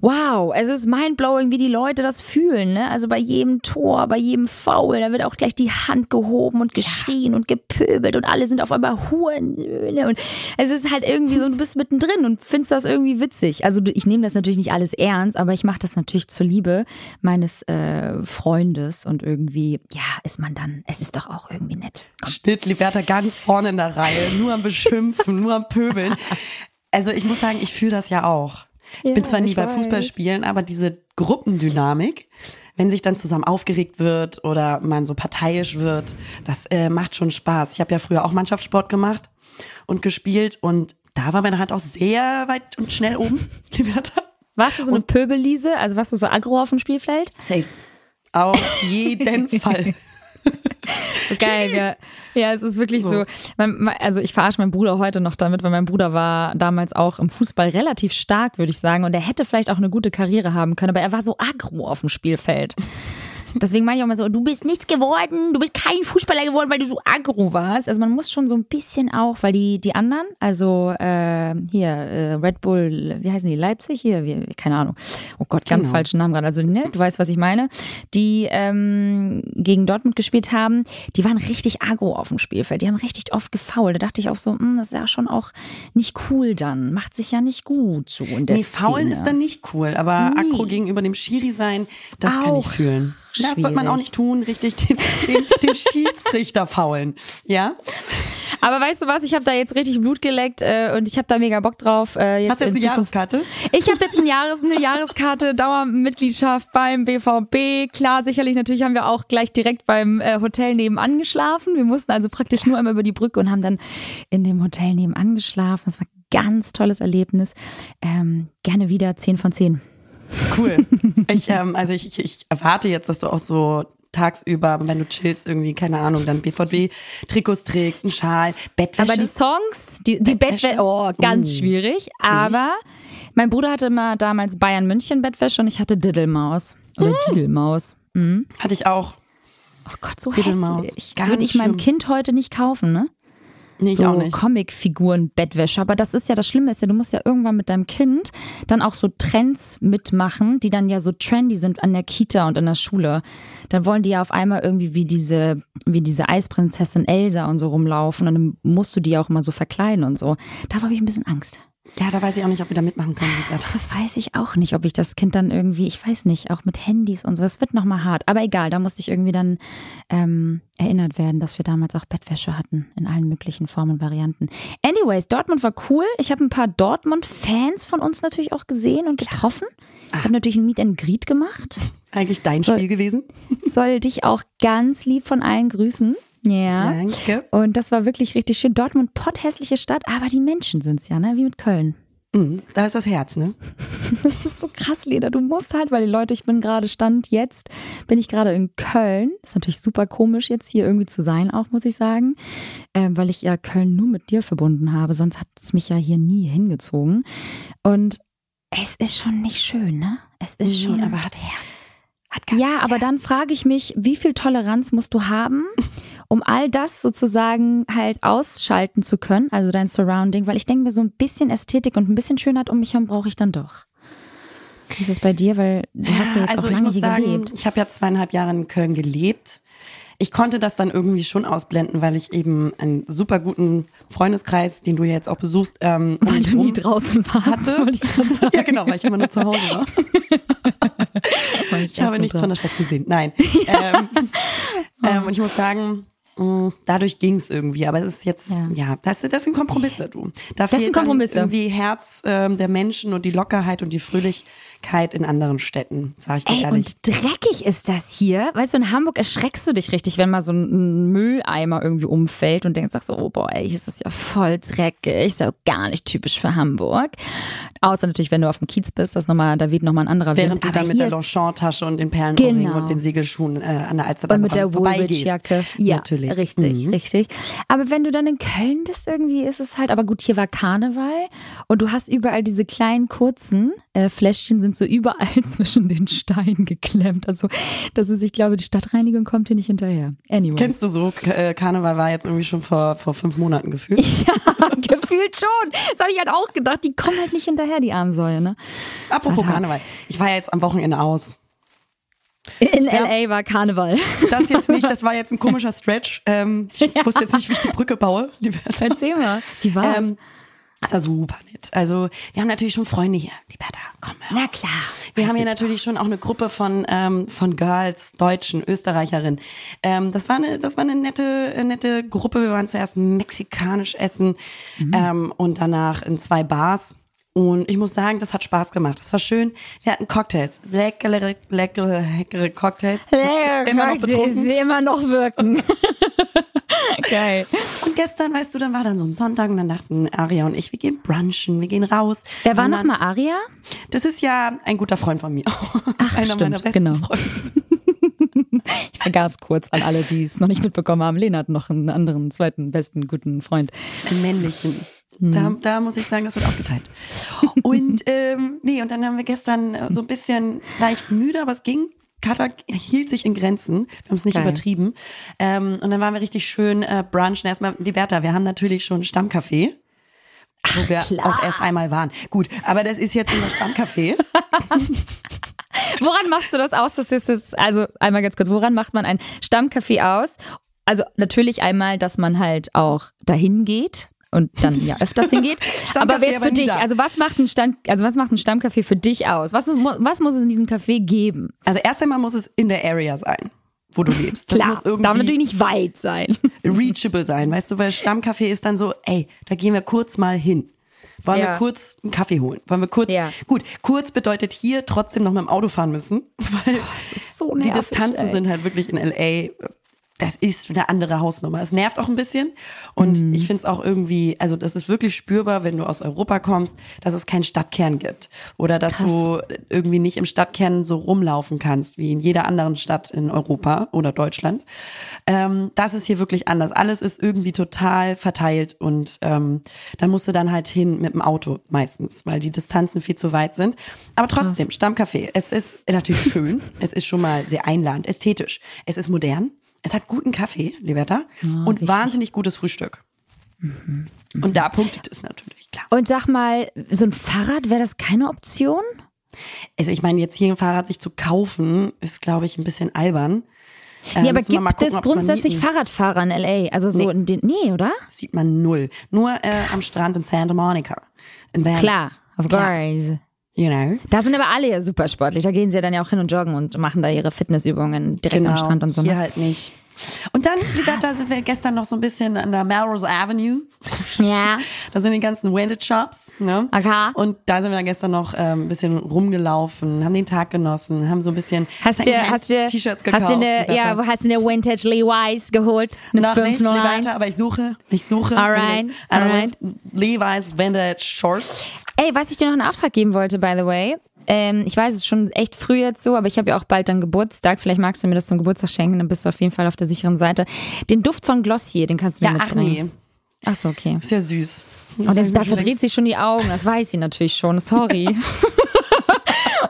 Wow, es ist mindblowing, wie die Leute das fühlen. Ne? Also bei jedem Tor, bei jedem Foul, da wird auch gleich die Hand gehoben und geschrien und gepöbelt und alle sind auf einmal Hurensöhne. Und es ist halt irgendwie so, du bist mittendrin und findest das irgendwie witzig. Also ich nehme das natürlich nicht alles ernst, aber ich mache das natürlich zur Liebe meines äh, Freundes und irgendwie, ja, ist man dann, es ist doch auch irgendwie nett. Komm. Steht Liberta ganz vorne in der Reihe, nur am Beschimpfen, nur am Pöbeln. Also ich muss sagen, ich fühle das ja auch. Ich bin Ja, zwar nie bei weiß. Fußballspielen, aber diese Gruppendynamik, wenn sich dann zusammen aufgeregt wird oder man so parteiisch wird, das äh, macht schon Spaß. Ich habe ja früher auch Mannschaftssport gemacht und gespielt und da war meine Hand auch sehr weit und schnell oben. Liberta. Warst du so eine Pöbelliese? Also warst du so aggro auf dem Spielfeld? Safe. Auf jeden Fall. So geil, ja. Ja, es ist wirklich so. Also ich verarsche meinen Bruder heute noch damit, weil mein Bruder war damals auch im Fußball relativ stark, würde ich sagen. Und er hätte vielleicht auch eine gute Karriere haben können, aber er war so aggro auf dem Spielfeld. Deswegen meine ich auch mal so, du bist nichts geworden, du bist kein Fußballer geworden, weil du so aggro warst. Also man muss schon so ein bisschen auch, weil die, die anderen, also äh, hier, äh, Red Bull, wie heißen die, Leipzig hier, wie, keine Ahnung. Oh Gott, ganz Genau. falschen Namen gerade. Also ne, du weißt, was ich meine. Die ähm, gegen Dortmund gespielt haben, die waren richtig aggro auf dem Spielfeld. Die haben richtig oft gefault. Da dachte ich auch so, hm, das ist ja schon auch nicht cool dann. Macht sich ja nicht gut so in der Nee, faulen Szene. ist dann nicht cool, aber Nee. aggro gegenüber dem Schiri sein, das kann ich Auch fühlen. Das sollte man auch schwierig. nicht tun, richtig den, den, den Schiedsrichter faulen. Ja? Aber weißt du was, ich habe da jetzt richtig Blut geleckt äh, und ich habe da mega Bock drauf. Äh, jetzt Hast du jetzt in eine Zukunft- Jahreskarte? Ich habe jetzt ein Jahres, eine Jahreskarte, Dauermitgliedschaft beim BVB. Klar, sicherlich, natürlich haben wir auch gleich direkt beim äh, Hotel nebenan geschlafen. Wir mussten also praktisch nur einmal über die Brücke und haben dann in dem Hotel nebenan geschlafen. Das war ein ganz tolles Erlebnis. Ähm, gerne wieder 10 von 10. Cool. Ich, ähm, also ich, ich, ich erwarte jetzt, dass du auch so tagsüber, wenn du chillst, irgendwie, keine Ahnung, dann BVB-Trikots trägst, einen Schal, Bettwäsche. Aber die Songs, die, die Bettwäsche? Bettwäsche, oh, ganz Uh, schwierig. Aber mein Bruder hatte immer damals Bayern München Bettwäsche und ich hatte Diddlemaus. Oder Diddlemaus. Mhm. Hatte ich auch. Oh Gott, so Diddlemaus. hässlich. Würde ich meinem. Kind heute nicht kaufen, ne? Nee, so auch nicht. Comicfiguren, Bettwäsche. Aber das ist ja das Schlimme ist ja, du musst ja irgendwann mit deinem Kind dann auch so Trends mitmachen, die dann ja so trendy sind an der Kita und in der Schule. Dann wollen die ja auf einmal irgendwie wie diese, wie diese Eisprinzessin Elsa und so rumlaufen. Und dann musst du die ja auch immer so verkleiden und so. Da habe ich ein bisschen Angst. Ja, da weiß ich auch nicht, ob wir da mitmachen können. Weiß ich auch nicht, ob ich das Kind dann irgendwie, ich weiß nicht, auch mit Handys und so. Das wird nochmal hart. Aber egal, da musste ich irgendwie dann ähm, erinnert werden, dass wir damals auch Bettwäsche hatten in allen möglichen Formen und Varianten. Anyways, Dortmund war cool. Ich habe ein paar Dortmund-Fans von uns natürlich auch gesehen und getroffen. Ich habe natürlich ein Meet and Greet gemacht. Eigentlich dein Soll- Spiel gewesen. Soll dich auch ganz lieb von allen grüßen. Ja. Danke. Und das war wirklich richtig schön. Dortmund, potthässliche Stadt, aber die Menschen sind's ja, ne? Wie mit Köln. Mhm, da ist das Herz, ne? Das ist so krass, Lena. Du musst halt, weil die Leute, ich bin gerade Stand jetzt, bin ich gerade in Köln. Ist natürlich super komisch, jetzt hier irgendwie zu sein, auch muss ich sagen. Ähm, weil ich ja Köln nur mit dir verbunden habe. Sonst hat es mich ja hier nie hingezogen. Und es ist schon nicht schön, ne? Es ist schon. Nee, aber hat Herz. Hat ganz ja, aber Herz. dann frage ich mich, wie viel Toleranz musst du haben, um all das sozusagen halt ausschalten zu können, also dein Surrounding, weil ich denke mir, so ein bisschen Ästhetik und ein bisschen Schönheit um mich herum brauche ich dann doch. Wie ist es bei dir? Weil du hast ja jetzt also auch ich lange muss hier sagen, gelebt. ich habe ja zweieinhalb Jahre in Köln gelebt. Ich konnte das dann irgendwie schon ausblenden, weil ich eben einen super guten Freundeskreis, den du ja jetzt auch besuchst, ähm, Weil du nie draußen warst. hatte. ich ja, genau, weil ich immer nur zu Hause war. Ich habe nichts von der Stadt gesehen. Nein. ähm, ähm, und ich muss sagen, mh, dadurch ging es irgendwie. Aber es ist jetzt, ja, Ja. das, das sind Kompromisse, du. Da sind fehlt Kompromisse. Irgendwie Herz ähm, der Menschen und die Lockerheit und die Fröhlichkeit in anderen Städten, sag ich dir Ey, ehrlich. und dreckig ist das hier. Weißt du, in Hamburg erschreckst du dich richtig, wenn mal so ein Mülleimer irgendwie umfällt und denkst, ach so, oh boy, hier ist das ja voll dreckig. Ist ja gar nicht typisch für Hamburg. Außer natürlich, wenn du auf dem Kiez bist, das noch mal, da weht nochmal ein anderer Während Wind. du dann mit der Longchamp-Tasche und den Perlenohrringen Genau. und den Segelschuhen äh, an der Alsterbahn Und mit der. Woolwich-Jacke. Ja, Natürlich. Richtig, Mhm. richtig. Aber wenn du dann in Köln bist, irgendwie ist es halt, aber gut, hier war Karneval und du hast überall diese kleinen kurzen äh, Fläschchen sind so überall zwischen den Steinen geklemmt. Also, das ist, ich glaube, die Stadtreinigung kommt hier nicht hinterher. Anyway. Kennst du so, äh, Karneval war jetzt irgendwie schon vor, vor fünf Monaten gefühlt. Gefühlt schon. Das habe ich halt auch gedacht. Die kommen halt nicht hinterher, die Armsäue, ne? Apropos. Karneval. Ich war ja jetzt am Wochenende aus. In Ja. LA war Karneval. Das jetzt nicht, das war jetzt ein komischer Stretch. Ähm, ich wusste jetzt nicht, wie ich die Brücke baue. Liberta. Erzähl mal. Wie war's? Ähm, das war super nett. Also, wir haben natürlich schon Freunde hier. Liberta, komm hör Na klar. Wir haben hier ich natürlich schon auch eine Gruppe von, ähm, von Girls, Deutschen, Österreicherinnen. Ähm, das war eine, das war eine nette, äh, nette Gruppe. Wir waren zuerst mexikanisch essen Mhm. ähm, und danach in zwei Bars. Und ich muss sagen, das hat Spaß gemacht. Das war schön. Wir hatten Cocktails. Leckere, leckere, leckere Cocktails. Immer noch betrunken. Sie immer noch wirken. Geil. Und gestern, weißt du, dann war dann so ein Sonntag und dann dachten Aria und ich, wir gehen brunchen, wir gehen raus. Wer war Und noch dann- mal Aria? Das ist ja ein guter Freund von mir. Einer stimmt, meiner besten genau. Freunde. Ich vergaß kurz an alle, die es noch nicht mitbekommen haben. Lena hat noch einen anderen, zweiten, besten, guten Freund. Einen männlichen. Mhm. Da, da muss ich sagen, das wird aufgeteilt. Und ähm, nee, und dann haben wir gestern so ein bisschen leicht müde, aber es ging. Katar hielt sich in Grenzen. Wir haben es nicht Geil. übertrieben. Ähm, und dann waren wir richtig schön äh, brunchen. Erstmal, Liberta, wir haben natürlich schon Stammcafé. Wo wir klar. auch erst einmal waren. Gut, aber das ist jetzt unser Stammcafé. Woran machst du das aus? Das ist jetzt, also einmal ganz kurz, woran macht man ein Stammcafé aus? Also natürlich einmal, dass man halt auch dahin geht und dann ja öfters hingeht. aber aber für dich, also was macht ein Stand, also was macht ein Stammcafé für dich aus? Was, was muss es in diesem Café geben? Also erst einmal muss es in der Area sein, wo du lebst. Das Klar, muss es darf irgendwie natürlich nicht weit sein. reachable sein, weißt du, weil Stammcafé ist dann so, ey, da gehen wir kurz mal hin. Wollen Ja. wir kurz einen Kaffee holen? Wollen wir kurz? Ja. Gut, kurz bedeutet hier trotzdem noch mit dem Auto fahren müssen, weil so die nervig, Distanzen ey. sind halt wirklich in LA. Das ist eine andere Hausnummer. Es nervt auch ein bisschen. Und Mhm. ich finde es auch irgendwie, also das ist wirklich spürbar, wenn du aus Europa kommst, dass es keinen Stadtkern gibt. Oder dass du irgendwie nicht im Stadtkern so rumlaufen kannst, wie in jeder anderen Stadt in Europa oder Deutschland. Ähm, das ist hier wirklich anders. Alles ist irgendwie total verteilt und ähm, da musst du dann halt hin mit dem Auto meistens, weil die Distanzen viel zu weit sind. Aber trotzdem, Stammcafé. Es ist natürlich schön. es ist schon mal sehr einladend, ästhetisch. Es ist modern. Es hat guten Kaffee, Liberta, und wahnsinnig gutes Frühstück. Und da punktet es natürlich, klar. Und sag mal, so ein Fahrrad, wäre das keine Option? Also ich meine, jetzt hier ein Fahrrad sich zu kaufen, ist, glaube ich, ein bisschen albern. Äh, ja, aber gibt gucken, es grundsätzlich. Fahrradfahrer in LA? Also so Nee. in den, nee, oder? Sieht man null. Nur äh, am Strand in Santa Monica. In Venice. Klar, of Klar. You know. Da sind aber alle ja super sportlich. Da gehen sie ja dann ja auch hin und joggen und machen da ihre Fitnessübungen direkt am Strand und so. Hier ne? halt nicht. Und dann, Liberta, sind wir gestern noch so ein bisschen an der Melrose Avenue. Ja. Da sind die ganzen Wented Shops. Ne? Okay. Und da sind wir dann gestern noch ähm, ein bisschen rumgelaufen, haben den Tag genossen, haben so ein bisschen Hast hast T-Shirts gekauft. hast du eine, ja, hast du eine Vintage Levi's geholt? Eine noch nicht, 501? Liberta, aber ich suche, ich suche. Alright, Vintage- alright. Levi's Vintage Shorts. Ey, was ich dir noch in Auftrag geben wollte, by the way. Ähm, ich weiß, es ist schon echt früh jetzt so, aber ich habe ja auch bald dann Geburtstag. Vielleicht magst du mir das zum Geburtstag schenken, dann bist du auf jeden Fall auf der sicheren Seite. Den Duft von Glossier, den kannst du mir Ja, ach mitbringen. nee, Ach so, okay. ist ja süß. Und dann, da verdreht sie schon die Augen, das weiß sie natürlich schon, sorry.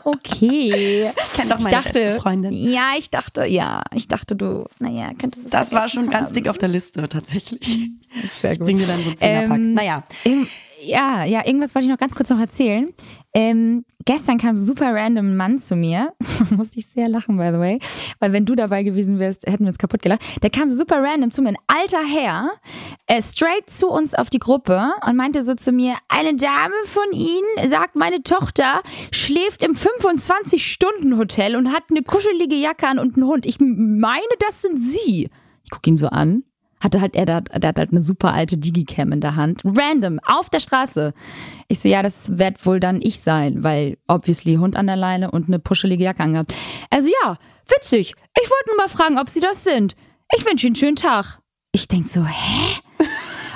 okay. Ich kenn doch meine beste Freundin. Ja, ich dachte, ja, ich dachte, du, naja, könntest es Das war schon ganz haben. dick auf der Liste, tatsächlich. Sehr gut. Bring dir dann so einen Zehnerpack. Ähm, naja, Irgend- Ja, ja, irgendwas wollte ich noch ganz kurz noch erzählen. Ähm, gestern kam super random ein Mann zu mir. Musste ich sehr lachen, by the way. Weil wenn du dabei gewesen wärst, hätten wir uns kaputt gelacht. Der kam super random zu mir, ein alter Herr, äh, straight zu uns auf die Gruppe und meinte so zu mir, eine Dame von Ihnen sagt, meine Tochter schläft im 25-Stunden-Hotel und hat eine kuschelige Jacke an und einen Hund. Ich meine, das sind Sie. Ich gucke ihn so an. Hatte halt er, der, der hat halt eine super alte Digicam in der Hand. Random, auf der Straße. Ich so, ja, das wird wohl dann ich sein, weil obviously Hund an der Leine und eine puschelige Jacke angehabt. Also ja, witzig. Ich wollte nur mal fragen, ob Sie das sind. Ich wünsche Ihnen einen schönen Tag. Ich denk so, hä?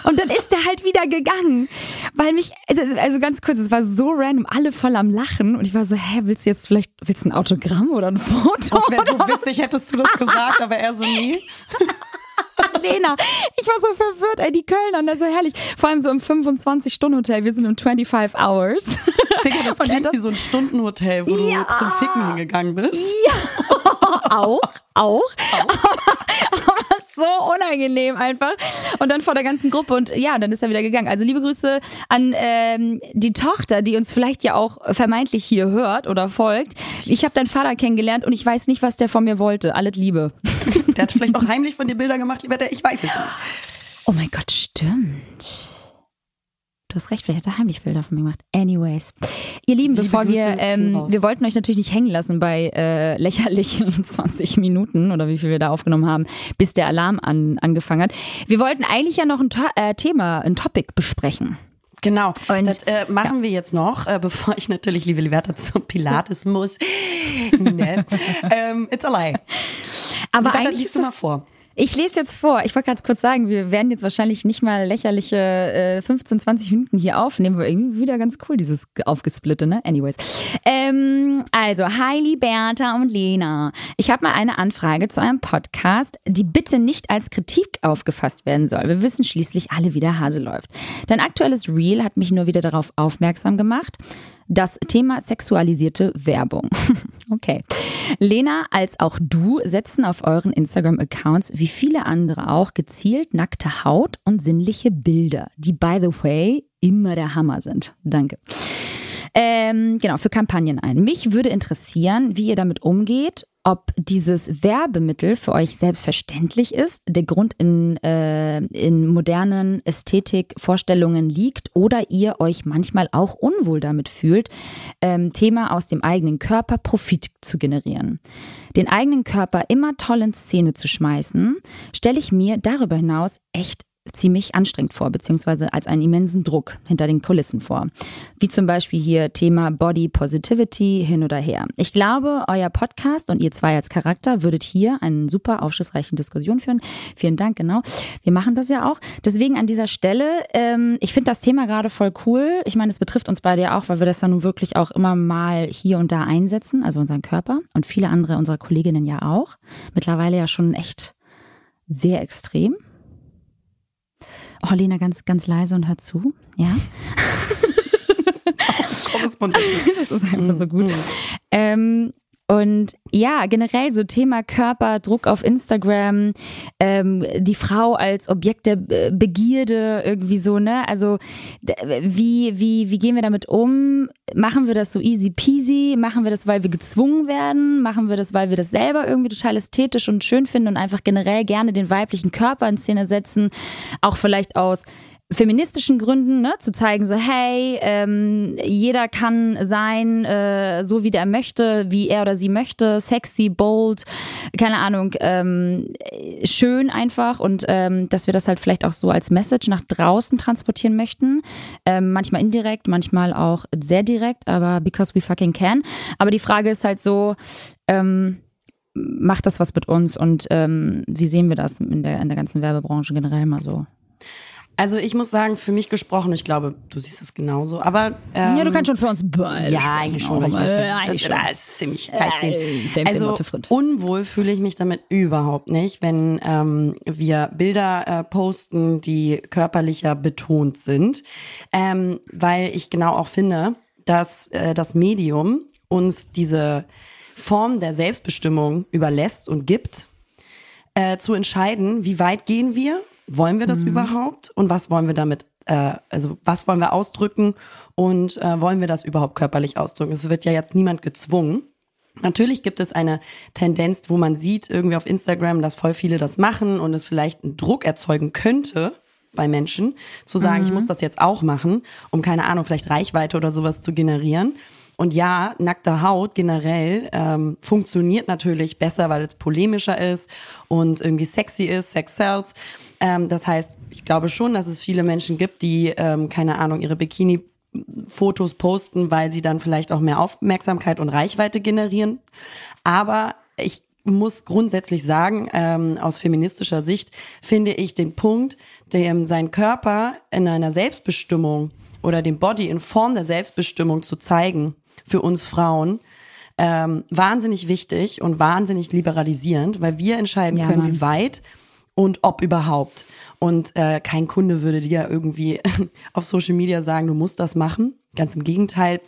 Und dann ist der halt wieder gegangen. Weil mich, also, also ganz kurz, es war so random, alle voll am Lachen. Und ich war so, hä, willst du jetzt vielleicht, willst du ein Autogramm oder ein Foto? Das wäre so witzig, hättest du das gesagt, aber er so nie. Lena. Ich war so verwirrt, ey, die Kölner, das ist so herrlich. Vor allem so im 25-Stunden-Hotel, wir sind im 25 Hours. Digga, das Und klingt das- wie so ein Stundenhotel, wo Ja. du zum Ficken hingegangen bist. auch, auch. So unangenehm einfach. Und dann vor der ganzen Gruppe und ja, dann ist er wieder gegangen. Also liebe Grüße an ähm, die Tochter, die uns vielleicht ja auch vermeintlich hier hört oder folgt. Ich habe deinen Vater kennengelernt und ich weiß nicht, was der von mir wollte. Alles Liebe. Der hat vielleicht auch heimlich von dir Bilder gemacht, lieber der, ich weiß es nicht. Oh mein Gott, stimmt. Du hast recht, vielleicht hat er heimlich Bilder von mir gemacht. Anyways. Ihr Lieben, Liebe bevor wir, Grüße gehen ähm, wir wollten euch natürlich nicht hängen lassen bei äh, lächerlichen 20 Minuten oder wie viel wir da aufgenommen haben, bis der Alarm an, angefangen hat. Wir wollten eigentlich ja noch ein To äh, Thema, ein Topic besprechen. Genau. Und- das äh, machen wir jetzt noch, äh, bevor ich natürlich, liebe Liberta, zum Pilates muss. ne? ähm, it's a lie. Aber Liberta, eigentlich liest du mal vor. Ich lese jetzt vor. Ich wollte ganz kurz sagen, wir werden jetzt wahrscheinlich nicht mal lächerliche äh, 15, 20 Minuten hier aufnehmen, aber irgendwie wieder ganz cool, dieses aufgesplitte, ne? Anyways. Ähm, also, hi Liberta und Lena. Ich habe mal eine Anfrage zu einem Podcast, die bitte nicht als Kritik aufgefasst werden soll. Wir wissen schließlich alle, wie der Hase läuft. Dein aktuelles Reel hat mich nur wieder darauf aufmerksam gemacht, das Thema sexualisierte Werbung. Okay. Lena als auch du setzen auf euren Instagram-Accounts, wie viele andere auch, gezielt nackte Haut und sinnliche Bilder, die, by the way, immer der Hammer sind. Danke. Ähm, genau, für Kampagnen ein. Mich würde interessieren, wie ihr damit umgeht, ob dieses Werbemittel für euch selbstverständlich ist, der Grund in, äh, in modernen Ästhetikvorstellungen liegt oder ihr euch manchmal auch unwohl damit fühlt, ähm, Thema aus dem eigenen Körper Profit zu generieren. Den eigenen Körper immer toll in Szene zu schmeißen, stelle ich mir darüber hinaus echt ziemlich anstrengend vor, beziehungsweise als einen immensen Druck hinter den Kulissen vor. Wie zum Beispiel hier Thema Body Positivity hin oder her. Ich glaube, euer Podcast und ihr zwei als Charakter würdet hier einen super aufschlussreichen Diskussion führen. Vielen Dank, genau. Wir machen das ja auch. Deswegen an dieser Stelle, ähm, ich finde das Thema gerade voll cool. Ich meine, es betrifft uns beide ja auch, weil wir das dann nun wirklich auch immer mal hier und da einsetzen, also unseren Körper und viele andere unserer Kolleginnen ja auch. Mittlerweile ja schon echt sehr extrem. Oh, Lena, ganz, ganz leise und hör zu. Ja. Das ist einfach so gut. Ähm, und ja, generell so Thema Körper, Druck auf Instagram, ähm, die Frau als Objekt der Be- Begierde, irgendwie so, ne? Also wie, wie, wie gehen wir damit um? Machen wir das so easy peasy? Machen wir das, weil wir gezwungen werden? Machen wir das, weil wir das selber irgendwie total ästhetisch und schön finden und einfach generell gerne den weiblichen Körper in Szene setzen? Auch vielleicht aus feministischen Gründen, ne, zu zeigen, so hey, ähm, jeder kann sein, äh, so wie der möchte, wie er oder sie möchte, sexy, bold, keine Ahnung, ähm, schön einfach und ähm, dass wir das halt vielleicht auch so als Message nach draußen transportieren möchten, ähm, manchmal indirekt, manchmal auch sehr direkt, aber because we fucking can. Aber die Frage ist halt so, ähm, macht das was mit uns und ähm, wie sehen wir das in der, in der ganzen Werbebranche generell mal so? Also ich muss sagen, für mich gesprochen, ich glaube, du siehst das genauso, aber ähm, Ja, du kannst schon für uns beide ja, eigentlich schon. weil Ich weiß, äh, das, eigentlich das schon. ist ziemlich gleich sehen. Äh, Also unwohl fühle ich mich damit überhaupt nicht, wenn ähm, wir Bilder äh, posten, die körperlicher betont sind, ähm, weil ich genau auch finde, dass äh, das Medium uns diese Form der Selbstbestimmung überlässt und gibt, äh, zu entscheiden, wie weit gehen wir, wollen wir das Mhm. überhaupt und was wollen wir damit, äh, also was wollen wir ausdrücken und äh, wollen wir das überhaupt körperlich ausdrücken. Es wird ja jetzt niemand gezwungen. Natürlich gibt es eine Tendenz, wo man sieht irgendwie auf Instagram, dass voll viele das machen und es vielleicht einen Druck erzeugen könnte bei Menschen, zu sagen, ich muss das jetzt auch machen, um keine Ahnung, vielleicht Reichweite oder sowas zu generieren. Und ja, nackte Haut generell ähm, funktioniert natürlich besser, weil es polemischer ist und irgendwie sexy ist, Sex sells. Ähm, das heißt, ich glaube schon, dass es viele Menschen gibt, die, ähm, keine Ahnung, ihre Bikini Fotos posten, weil sie dann vielleicht auch mehr Aufmerksamkeit und Reichweite generieren. Aber ich muss grundsätzlich sagen, ähm, aus feministischer Sicht finde ich den Punkt, dem sein Körper in einer Selbstbestimmung oder den Body in Form der Selbstbestimmung zu zeigen, für uns Frauen, ähm, wahnsinnig wichtig und wahnsinnig liberalisierend, weil wir entscheiden Ja, können, Mann. wie weit und ob überhaupt. Und äh, kein Kunde würde dir irgendwie auf Social Media sagen, du musst das machen. Ganz im Gegenteil,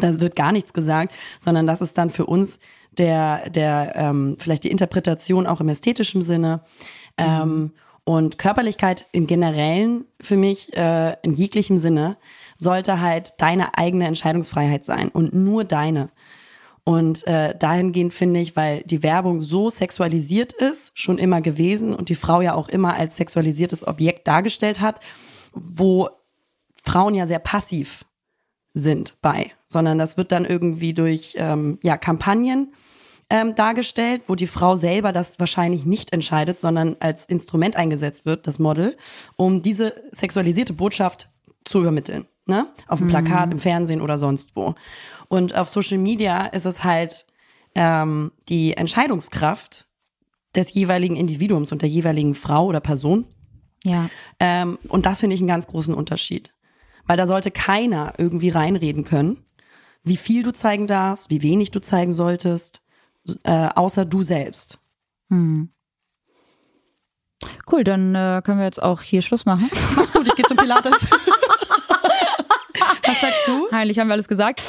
da wird gar nichts gesagt, sondern das ist dann für uns der, der ähm, vielleicht die Interpretation auch im ästhetischen Sinne. Ähm, und Körperlichkeit im Generellen für mich äh, in jeglichem Sinne sollte halt deine eigene Entscheidungsfreiheit sein und nur deine. Und äh, dahingehend finde ich, weil die Werbung so sexualisiert ist, schon immer gewesen und die Frau ja auch immer als sexualisiertes Objekt dargestellt hat, wo Frauen ja sehr passiv sind bei, sondern das wird dann irgendwie durch ähm, ja, Kampagnen ähm, dargestellt, wo die Frau selber das wahrscheinlich nicht entscheidet, sondern als Instrument eingesetzt wird, das Model, um diese sexualisierte Botschaft zu übermitteln. Ne? Auf dem Plakat, im Fernsehen oder sonst wo. Und auf Social Media ist es halt ähm, die Entscheidungskraft des jeweiligen Individuums und der jeweiligen Frau oder Person, Ja. ähm, und das finde ich einen ganz großen Unterschied. Weil da sollte keiner irgendwie reinreden können, wie viel du zeigen darfst, wie wenig du zeigen solltest, äh, außer du selbst. Cool, dann äh, können wir jetzt auch hier Schluss machen. Mach's gut, ich gehe zum Pilates. Sagst du? Heilig haben wir alles gesagt.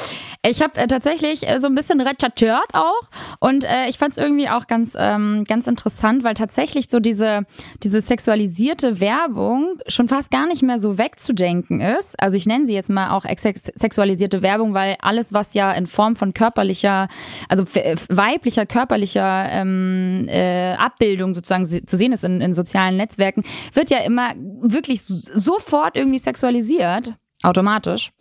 Ich habe äh, tatsächlich äh, so ein bisschen recherchiert auch und äh, ich fand es irgendwie auch ganz ähm, ganz interessant, weil tatsächlich so diese diese sexualisierte Werbung schon fast gar nicht mehr so wegzudenken ist. Also ich nenne sie jetzt mal auch ex sexualisierte Werbung, weil alles was ja in Form von körperlicher, also weiblicher körperlicher ähm, äh, Abbildung sozusagen zu sehen ist in, in sozialen Netzwerken, wird ja immer wirklich sofort irgendwie sexualisiert, automatisch.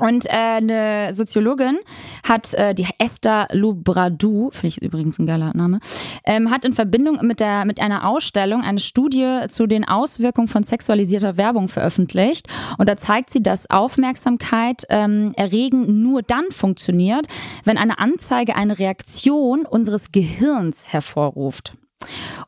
Und äh, eine Soziologin hat, äh, die Esther Lubradou, finde ich übrigens ein geiler Name, ähm, hat in Verbindung mit, der, mit einer Ausstellung eine Studie zu den Auswirkungen von sexualisierter Werbung veröffentlicht. Und da zeigt sie, dass Aufmerksamkeit ähm, erregen nur dann funktioniert, wenn eine Anzeige eine Reaktion unseres Gehirns hervorruft.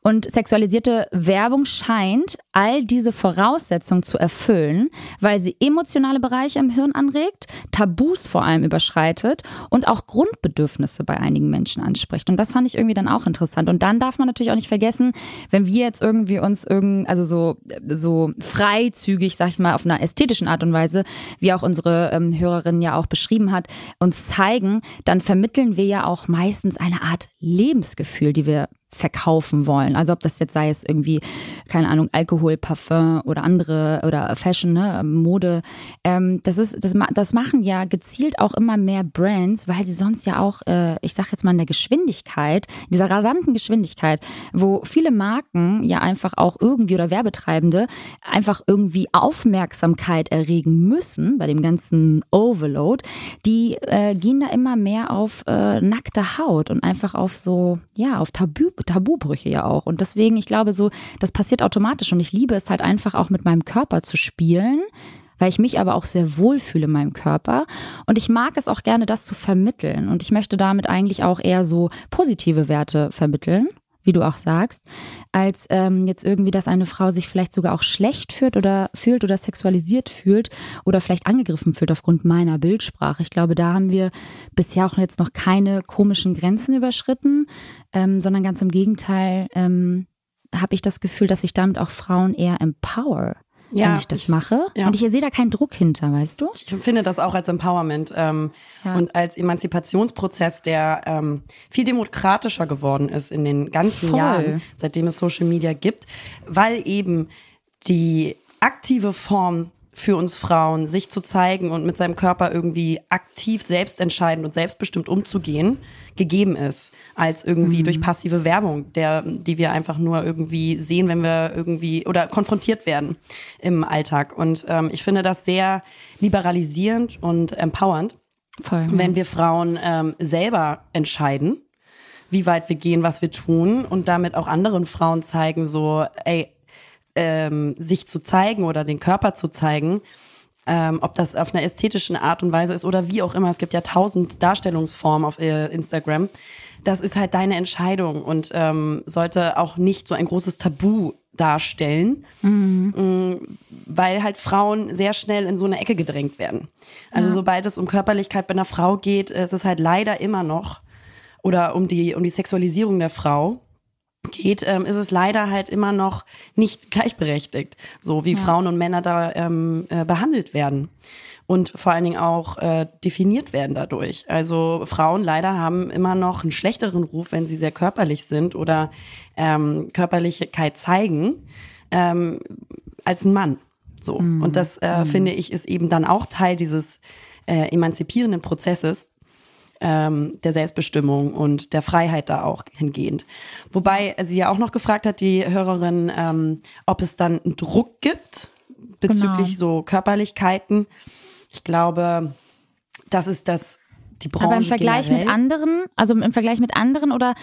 Und sexualisierte Werbung scheint all diese Voraussetzungen zu erfüllen, weil sie emotionale Bereiche im Hirn anregt, Tabus vor allem überschreitet und auch Grundbedürfnisse bei einigen Menschen anspricht. Und das fand ich irgendwie dann auch interessant. Und dann darf man natürlich auch nicht vergessen, wenn wir jetzt irgendwie uns irgend, also so, so freizügig, sag ich mal, auf einer ästhetischen Art und Weise, wie auch unsere ähm, Hörerin ja auch beschrieben hat, uns zeigen, dann vermitteln wir ja auch meistens eine Art Lebensgefühl, die wir verkaufen wollen. Also ob das jetzt sei es irgendwie, keine Ahnung, Alkohol, Parfum oder andere oder Fashion, ne, Mode. Ähm, das ist, das, das machen ja gezielt auch immer mehr Brands, weil sie sonst ja auch, äh, ich sag jetzt mal in der Geschwindigkeit, in dieser rasanten Geschwindigkeit, wo viele Marken ja einfach auch irgendwie oder Werbetreibende einfach irgendwie Aufmerksamkeit erregen müssen bei dem ganzen Overload, die äh, gehen da immer mehr auf äh, nackte Haut und einfach auf so, ja, auf Tabu, Tabubrüche ja auch. Und deswegen, ich glaube so, das passiert automatisch und ich liebe es halt einfach auch mit meinem Körper zu spielen weil ich mich aber auch sehr wohl fühle in meinem Körper. Und ich mag es auch gerne, das zu vermitteln. Und ich möchte damit eigentlich auch eher so positive Werte vermitteln, wie du auch sagst, als ähm, jetzt irgendwie, dass eine Frau sich vielleicht sogar auch schlecht fühlt oder fühlt oder sexualisiert fühlt oder vielleicht angegriffen fühlt aufgrund meiner Bildsprache. Ich glaube, da haben wir bisher auch jetzt noch keine komischen Grenzen überschritten, ähm, sondern ganz im Gegenteil ähm, habe ich das Gefühl, dass ich damit auch Frauen eher empower Ja, wenn ich das ich- mache. ja. Und ich sehe da keinen Druck hinter, weißt du? Ich finde das auch als Empowerment ähm, Ja. und als Emanzipationsprozess, der ähm, viel demokratischer geworden ist in den ganzen Voll. Jahren, seitdem es Social Media gibt, weil eben die aktive Form für uns Frauen, sich zu zeigen und mit seinem Körper irgendwie aktiv selbstentscheidend und selbstbestimmt umzugehen, gegeben ist, als irgendwie durch passive Werbung, der, die wir einfach nur irgendwie sehen, wenn wir irgendwie oder konfrontiert werden im Alltag. Und ähm, ich finde das sehr liberalisierend und empowernd, Voll. wenn wir Frauen ähm, selber entscheiden, wie weit wir gehen, was wir tun und damit auch anderen Frauen zeigen, so, ey, ähm, sich zu zeigen oder den Körper zu zeigen, ähm, ob das auf einer ästhetischen Art und Weise ist oder wie auch immer. Es gibt ja tausend Darstellungsformen auf äh, Instagram. Das ist halt deine Entscheidung und ähm, sollte auch nicht so ein großes Tabu darstellen, mhm. weil halt Frauen sehr schnell in so eine Ecke gedrängt werden. Also ja. sobald es um Körperlichkeit bei einer Frau geht, ist es halt leider immer noch oder um die um die Sexualisierung der Frau geht, ähm, ist es leider halt immer noch nicht gleichberechtigt, so wie ja. Frauen und Männer da ähm, äh, behandelt werden und vor allen Dingen auch äh, definiert werden dadurch. Also Frauen leider haben immer noch einen schlechteren Ruf, wenn sie sehr körperlich sind oder ähm, Körperlichkeit zeigen, ähm, als ein Mann. So. Mhm. Und das äh, mhm. finde ich ist eben dann auch Teil dieses äh, emanzipierenden Prozesses, ähm, der Selbstbestimmung und der Freiheit da auch hingehend. Wobei sie ja auch noch gefragt hat, die Hörerin, ähm, ob es dann einen Druck gibt bezüglich genau. so Körperlichkeiten. Ich glaube, das ist das die Branche. Aber im Vergleich generell. mit anderen, also im Vergleich mit anderen oder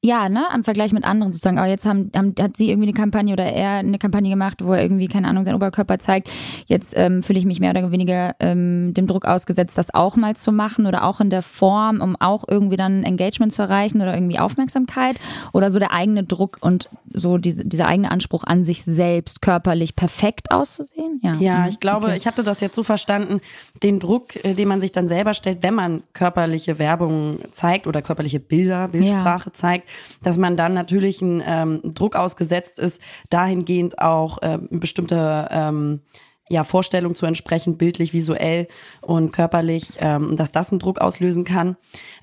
ja, ne, im Vergleich mit anderen sozusagen. Aber jetzt haben, haben, hat sie irgendwie eine Kampagne oder er eine Kampagne gemacht, wo er irgendwie, keine Ahnung, seinen Oberkörper zeigt. Jetzt ähm, fühle ich mich mehr oder weniger ähm, dem Druck ausgesetzt, das auch mal zu machen oder auch in der Form, um auch irgendwie dann Engagement zu erreichen oder irgendwie Aufmerksamkeit oder so der eigene Druck und so diese, dieser eigene Anspruch an sich selbst körperlich perfekt auszusehen. Ja, ja mhm. ich glaube, okay. ich hatte das jetzt so verstanden, den Druck, äh, den man sich dann selber stellt, wenn man körperliche Werbung zeigt oder körperliche Bilder, Bildsprache ja. zeigt, dass man dann natürlich einen ähm, Druck ausgesetzt ist, dahingehend auch ähm, bestimmte ähm, ja, Vorstellung zu entsprechen, bildlich, visuell und körperlich, ähm, dass das einen Druck auslösen kann.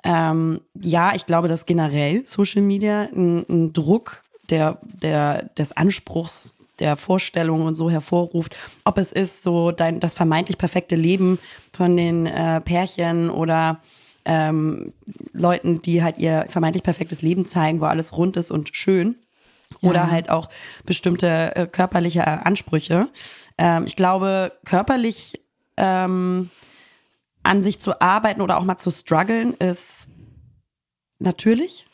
Ähm, ja, ich glaube, dass generell Social Media einen Druck der, der, des Anspruchs der Vorstellung und so hervorruft, ob es ist so dein das vermeintlich perfekte Leben von den äh, Pärchen oder ähm, Leuten, die halt ihr vermeintlich perfektes Leben zeigen, wo alles rund ist und schön. Ja. Oder halt auch bestimmte äh, körperliche Ansprüche. Ähm, ich glaube, körperlich ähm, an sich zu arbeiten oder auch mal zu strugglen ist natürlich.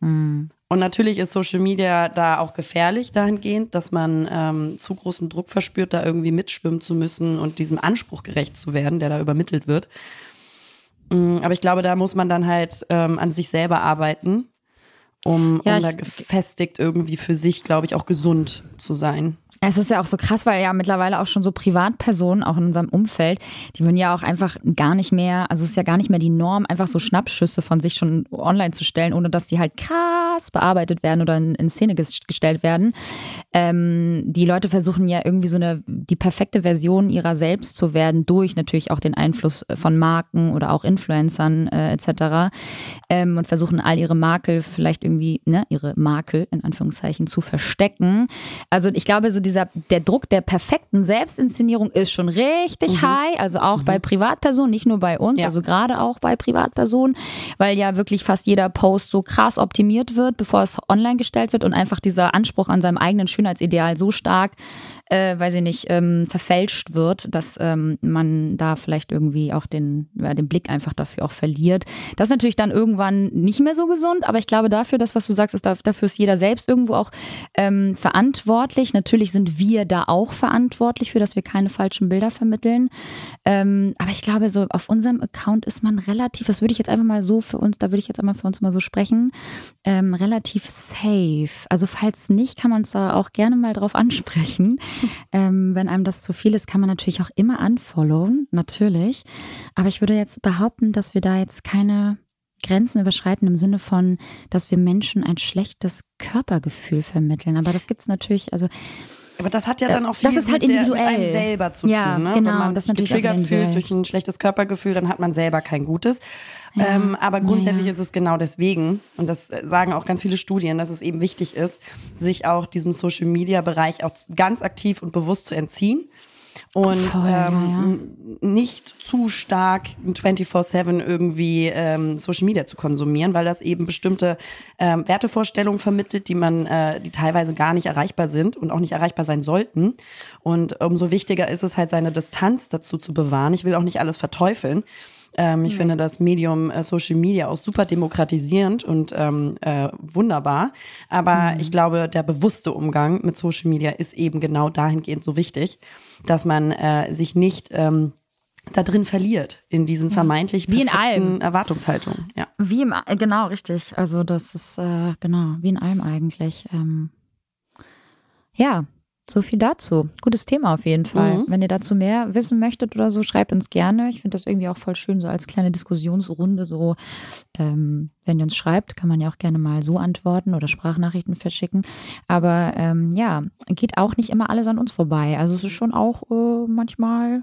Mhm. Und natürlich ist Social Media da auch gefährlich dahingehend, dass man ähm, zu großen Druck verspürt, da irgendwie mitschwimmen zu müssen und diesem Anspruch gerecht zu werden, der da übermittelt wird. Mm, aber ich glaube, da muss man dann halt ähm, an sich selber arbeiten, um, ja, um da gefestigt irgendwie für sich, glaube ich, auch gesund zu sein. Es ist ja auch so krass, weil ja mittlerweile auch schon so Privatpersonen, auch in unserem Umfeld, die würden ja auch einfach gar nicht mehr, also es ist ja gar nicht mehr die Norm, einfach so Schnappschüsse von sich schon online zu stellen, ohne dass die halt krass bearbeitet werden oder in, in Szene gestellt werden. Ähm, die Leute versuchen ja irgendwie so eine, die perfekte Version ihrer selbst zu werden, durch natürlich auch den Einfluss von Marken oder auch Influencern äh, etc. Ähm, und versuchen all ihre Makel vielleicht irgendwie, ne, ihre Makel in Anführungszeichen zu verstecken. Also ich glaube, so die dieser, der Druck der perfekten Selbstinszenierung ist schon richtig mhm. high, also auch mhm. bei Privatpersonen, nicht nur bei uns, ja. also gerade auch bei Privatpersonen, weil ja wirklich fast jeder Post so krass optimiert wird, bevor es online gestellt wird und einfach dieser Anspruch an seinem eigenen Schönheitsideal so stark äh, weil sie nicht ähm, verfälscht wird, dass ähm, man da vielleicht irgendwie auch den, ja, den Blick einfach dafür auch verliert. Das ist natürlich dann irgendwann nicht mehr so gesund, aber ich glaube dafür, das, was du sagst, ist dafür ist jeder selbst irgendwo auch ähm, verantwortlich. Natürlich sind wir da auch verantwortlich für, dass wir keine falschen Bilder vermitteln. Ähm, aber ich glaube, so auf unserem Account ist man relativ, das würde ich jetzt einfach mal so für uns, da würde ich jetzt einmal für uns mal so sprechen, ähm, relativ safe. Also falls nicht, kann man uns da auch gerne mal drauf ansprechen. Ähm, wenn einem das zu viel ist, kann man natürlich auch immer unfollowen, natürlich. Aber ich würde jetzt behaupten, dass wir da jetzt keine Grenzen überschreiten im Sinne von, dass wir Menschen ein schlechtes Körpergefühl vermitteln. Aber das gibt es natürlich, also aber das hat ja dann auch viel das ist halt individuell. mit, einem selber zu ja, tun. Ne? Genau, Wenn man das sich getriggert fühlt durch ein schlechtes Körpergefühl, dann hat man selber kein gutes. Ja. Ähm, aber grundsätzlich ja. ist es genau deswegen, und das sagen auch ganz viele Studien, dass es eben wichtig ist, sich auch diesem Social-Media-Bereich auch ganz aktiv und bewusst zu entziehen und Voll, ähm, ja. nicht zu stark 24-7 irgendwie ähm, Social Media zu konsumieren, weil das eben bestimmte ähm, Wertevorstellungen vermittelt, die man, äh, die teilweise gar nicht erreichbar sind und auch nicht erreichbar sein sollten. Und umso wichtiger ist es halt, seine Distanz dazu zu bewahren. Ich will auch nicht alles verteufeln. Ähm, ich finde das Medium äh, Social Media auch super demokratisierend und ähm, äh, wunderbar. Aber ich glaube, der bewusste Umgang mit Social Media ist eben genau dahingehend so wichtig, dass man äh, sich nicht ähm, da drin verliert in diesen vermeintlich Wie in perfekten allem. Erwartungshaltungen. Ja. Wie im, äh, genau, richtig. Also das ist, äh, genau, wie in allem eigentlich. Ähm, ja, so viel dazu. Gutes Thema auf jeden Fall. Mhm. Wenn ihr dazu mehr wissen möchtet oder so, schreibt uns gerne. Ich finde das irgendwie auch voll schön, so als kleine Diskussionsrunde. So, ähm, wenn ihr uns schreibt, kann man ja auch gerne mal so antworten oder Sprachnachrichten verschicken. Aber ähm, ja, geht auch nicht immer alles an uns vorbei. Also es ist schon auch äh, manchmal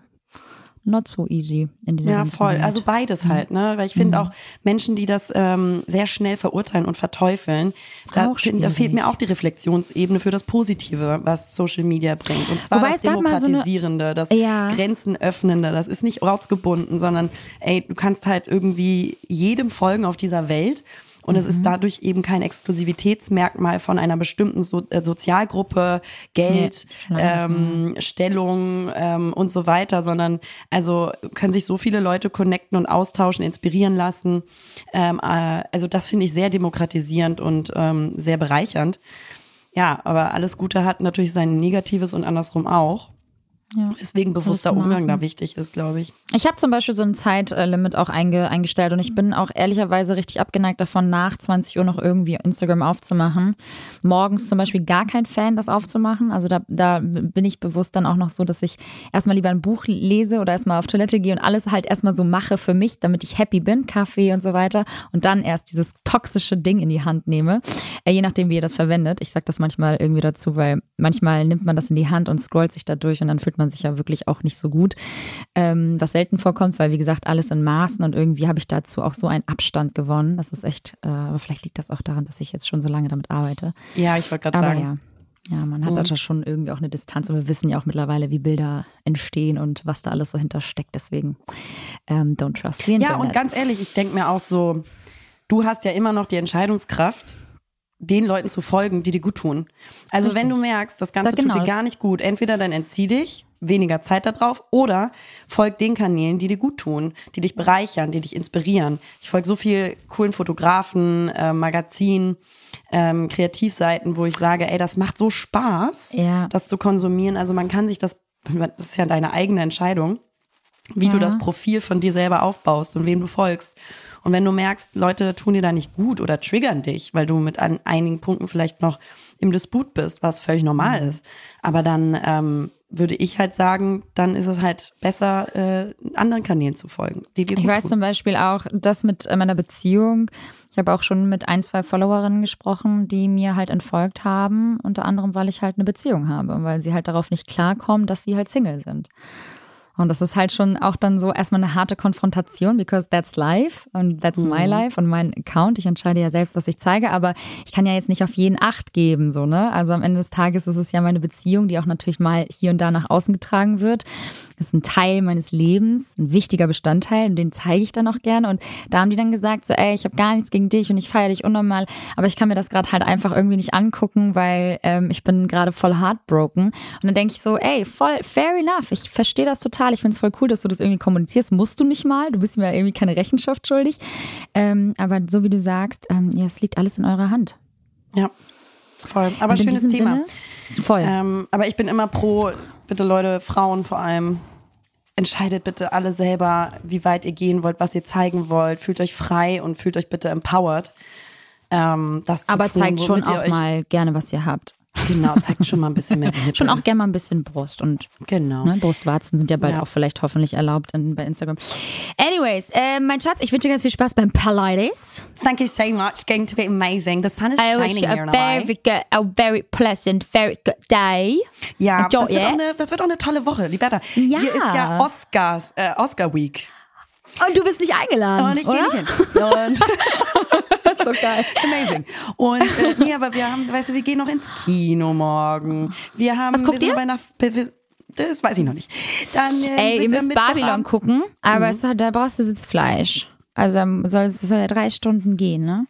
not so easy in dieser Ja, voll. Welt. Also beides halt, ne? Weil ich finde Mhm. auch Menschen, die das ähm, sehr schnell verurteilen und verteufeln, da, da fehlt mir auch die Reflexionsebene für das Positive, was Social Media bringt. Und zwar Wobei das mal so eine- Demokratisierende, das Ja. Grenzen öffnende. Das ist nicht ortsgebunden, sondern ey, du kannst halt irgendwie jedem folgen auf dieser Welt. Und es Mhm. ist dadurch eben kein Exklusivitätsmerkmal von einer bestimmten so äh, Sozialgruppe, Geld, Nee, ähm, Stellung ähm, und so weiter, sondern also können sich so viele Leute connecten und austauschen, inspirieren lassen. Ähm, äh, also das finde ich sehr demokratisierend und ähm, sehr bereichernd. Ja, aber alles Gute hat natürlich sein Negatives und andersrum auch. Ja. Deswegen bewusster Umgang da wichtig ist, glaube ich. Ich habe zum Beispiel so ein Zeitlimit auch einge eingestellt und ich bin auch ehrlicherweise richtig abgeneigt davon, nach 20 Uhr noch irgendwie Instagram aufzumachen. Morgens zum Beispiel gar kein Fan, das aufzumachen. Also da, da bin ich bewusst dann auch noch so, dass ich erstmal lieber ein Buch lese oder erstmal auf Toilette gehe und alles halt erstmal so mache für mich, damit ich happy bin, Kaffee und so weiter und dann erst dieses toxische Ding in die Hand nehme. Äh, je nachdem, wie ihr das verwendet. Ich sage das manchmal irgendwie dazu, weil manchmal nimmt man das in die Hand und scrollt sich da durch und dann fühlt man sich ja wirklich auch nicht so gut. Ähm, was selten vorkommt, weil wie gesagt, alles in Maßen und irgendwie habe ich dazu auch so einen Abstand gewonnen. Das ist echt, äh, aber vielleicht liegt das auch daran, dass ich jetzt schon so lange damit arbeite. Ja, ich wollte gerade sagen. ja. Ja, man hat Mhm. da schon irgendwie auch eine Distanz und wir wissen ja auch mittlerweile, wie Bilder entstehen und was da alles so hintersteckt. Deswegen ähm, don't trust the Internet. Ja, und ganz ehrlich, ich denke mir auch so, du hast ja immer noch die Entscheidungskraft, den Leuten zu folgen, die dir gut tun. Also wenn du merkst, das Ganze genau. tut dir gar nicht gut, entweder dann entzieh dich, weniger Zeit darauf, oder folg den Kanälen, die dir gut tun, die dich bereichern, die dich inspirieren. Ich folge so viel coolen Fotografen, äh, Magazinen, ähm, Kreativseiten, wo ich sage, ey, das macht so Spaß, Ja. das zu konsumieren. Also man kann sich das, das ist ja deine eigene Entscheidung wie du Ja. das Profil von dir selber aufbaust und wem du folgst. Und wenn du merkst, Leute tun dir da nicht gut oder triggern dich, weil du mit an einigen Punkten vielleicht noch im Disput bist, was völlig normal Mhm. ist, aber dann ähm, würde ich halt sagen, dann ist es halt besser, äh, anderen Kanälen zu folgen, die dir Ich weiß tun. zum Beispiel auch, das mit äh, meiner Beziehung. Ich habe auch schon mit ein, zwei Followerinnen gesprochen, die mir halt entfolgt haben, unter anderem, weil ich halt eine Beziehung habe, und weil sie halt darauf nicht klarkommen, dass sie halt Single sind. Und das ist halt schon auch dann so erstmal eine harte Konfrontation, because that's life und that's my life und mein Account. Ich entscheide ja selbst, was ich zeige, aber ich kann ja jetzt nicht auf jeden Acht geben, so, ne? Also am Ende des Tages ist es ja meine Beziehung, die auch natürlich mal hier und da nach außen getragen wird. Das ist ein Teil meines Lebens, ein wichtiger Bestandteil und den zeige ich dann auch gerne. Und da haben die dann gesagt, so, ey, ich habe gar nichts gegen dich und ich feiere dich unnormal, aber ich kann mir das gerade halt einfach irgendwie nicht angucken, weil ähm, ich bin gerade voll heartbroken. Und dann denke ich so, ey, voll fair enough. Ich verstehe das total. Ich finde es voll cool, dass du das irgendwie kommunizierst. Musst du nicht mal. Du bist mir irgendwie keine Rechenschaft schuldig. Ähm, aber so wie du sagst, ähm, ja, es liegt alles in eurer Hand. Ja, voll. Aber schönes Thema. Sinne, voll. Ähm, aber ich bin immer pro, bitte Leute, Frauen vor allem, entscheidet bitte alle selber, wie weit ihr gehen wollt, was ihr zeigen wollt. Fühlt euch frei und fühlt euch bitte empowered. Ähm, das zu aber tun, zeigt schon auch mal gerne, was ihr habt. Genau, zeigt schon mal ein bisschen mehr. die Nippel. Schon auch gerne mal ein bisschen Brust und Genau. Ne, Brustwarzen sind ja bald Ja. auch vielleicht hoffentlich erlaubt in, bei Instagram. Anyways, äh, mein Schatz, ich wünsche dir ganz viel Spaß beim Pilates. Thank you so much. It's going to be amazing. The sun is I wish shining you here a in very good, a very pleasant, very good day. Ja, Enjoy das wird, it. auch eine, das wird auch eine tolle Woche, Liberta. Ja. Hier ist ja Oscars, äh, Oscar Week. Und du bist nicht eingeladen, Und ich gehe nicht hin. Und so geil. Amazing. Und äh, nee, aber wir haben, weißt du, wir gehen noch ins Kino morgen. Wir haben, Was guckt wir ihr? bei einer, wir, das weiß ich noch nicht. Dann, äh, Ey, ihr müsst Babylon gucken, aber es hat, da brauchst du Sitzfleisch. Also ähm, soll, es soll ja drei Stunden gehen, ne?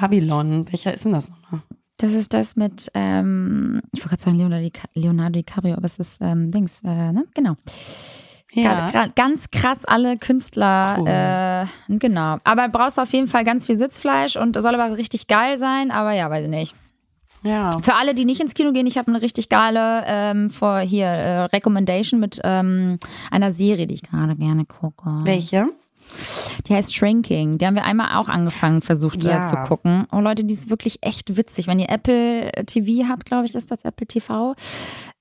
Babylon. Welcher ist denn das nochmal? Das ist das mit, ähm, ich wollte gerade sagen Leonardo, Di- Leonardo DiCaprio, aber es ist ähm, Dings, äh, ne? Genau. Ja. Ganz krass alle Künstler. Cool. Äh, genau. Aber brauchst auf jeden Fall ganz viel Sitzfleisch und soll aber richtig geil sein. Aber ja, weiß ich nicht. Ja. Für alle, die nicht ins Kino gehen, ich habe eine richtig geile ähm, vor hier äh, Recommendation mit ähm, einer Serie, die ich gerade gerne gucke. Welche? Die heißt Shrinking. Die haben wir einmal auch angefangen, versucht Ja. äh, zu gucken. Oh Leute, die ist wirklich echt witzig. Wenn ihr Apple TV habt, glaube ich, ist das Apple TV.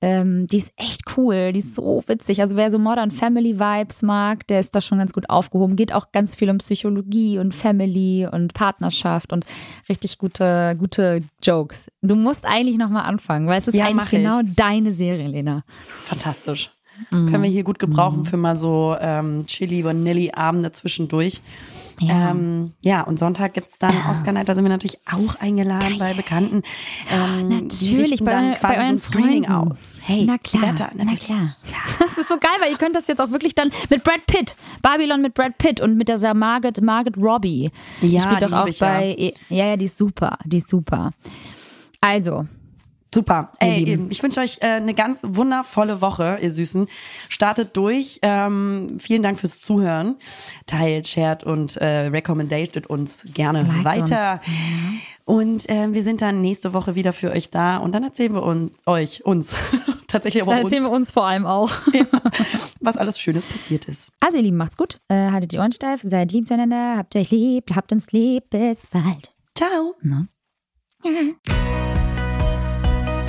Ähm, die ist echt cool. Die ist so witzig. Also wer so Modern Family Vibes mag, der ist da schon ganz gut aufgehoben. Geht auch ganz viel um Psychologie und Family und Partnerschaft und richtig gute, gute Jokes. Du musst eigentlich nochmal anfangen, weil es ist Ja, eigentlich genau deine Serie, Lena. Fantastisch. Mhm. Können wir hier gut gebrauchen für mal so ähm, Chili Vanilli Abende zwischendurch. Ja. Ja, ähm, ja und Sonntag gibt's dann Oscar Night, da sind wir natürlich auch eingeladen bei Bekannten. Ähm, Natürlich, bei, dann bei quasi so euren Screening Freunden. aus. Hey, na klar, Wetter, na klar. Das ist so geil, weil ihr könnt das jetzt auch wirklich dann mit Brad Pitt, Babylon mit Brad Pitt und mit dieser Margaret, Margaret Robbie. Die Ja, spielt die doch auch ich ja. bei, ja, ja, die ist super, die ist super. Also, Super. Ihr Ey, Lieben. ich wünsche euch äh, eine ganz wundervolle Woche, ihr Süßen. Startet durch. Ähm, vielen Dank fürs Zuhören. Teilt, shared und äh, recommendatet uns gerne Liked weiter. Und ähm, wir sind dann nächste Woche wieder für euch da und dann erzählen wir un euch, uns, tatsächlich aber dann uns, erzählen wir uns vor allem auch. was alles Schönes passiert ist. Also, ihr Lieben, macht's gut. Äh, haltet die Ohren steif, seid lieb zueinander, habt euch lieb, habt uns lieb. Bis bald. Ciao.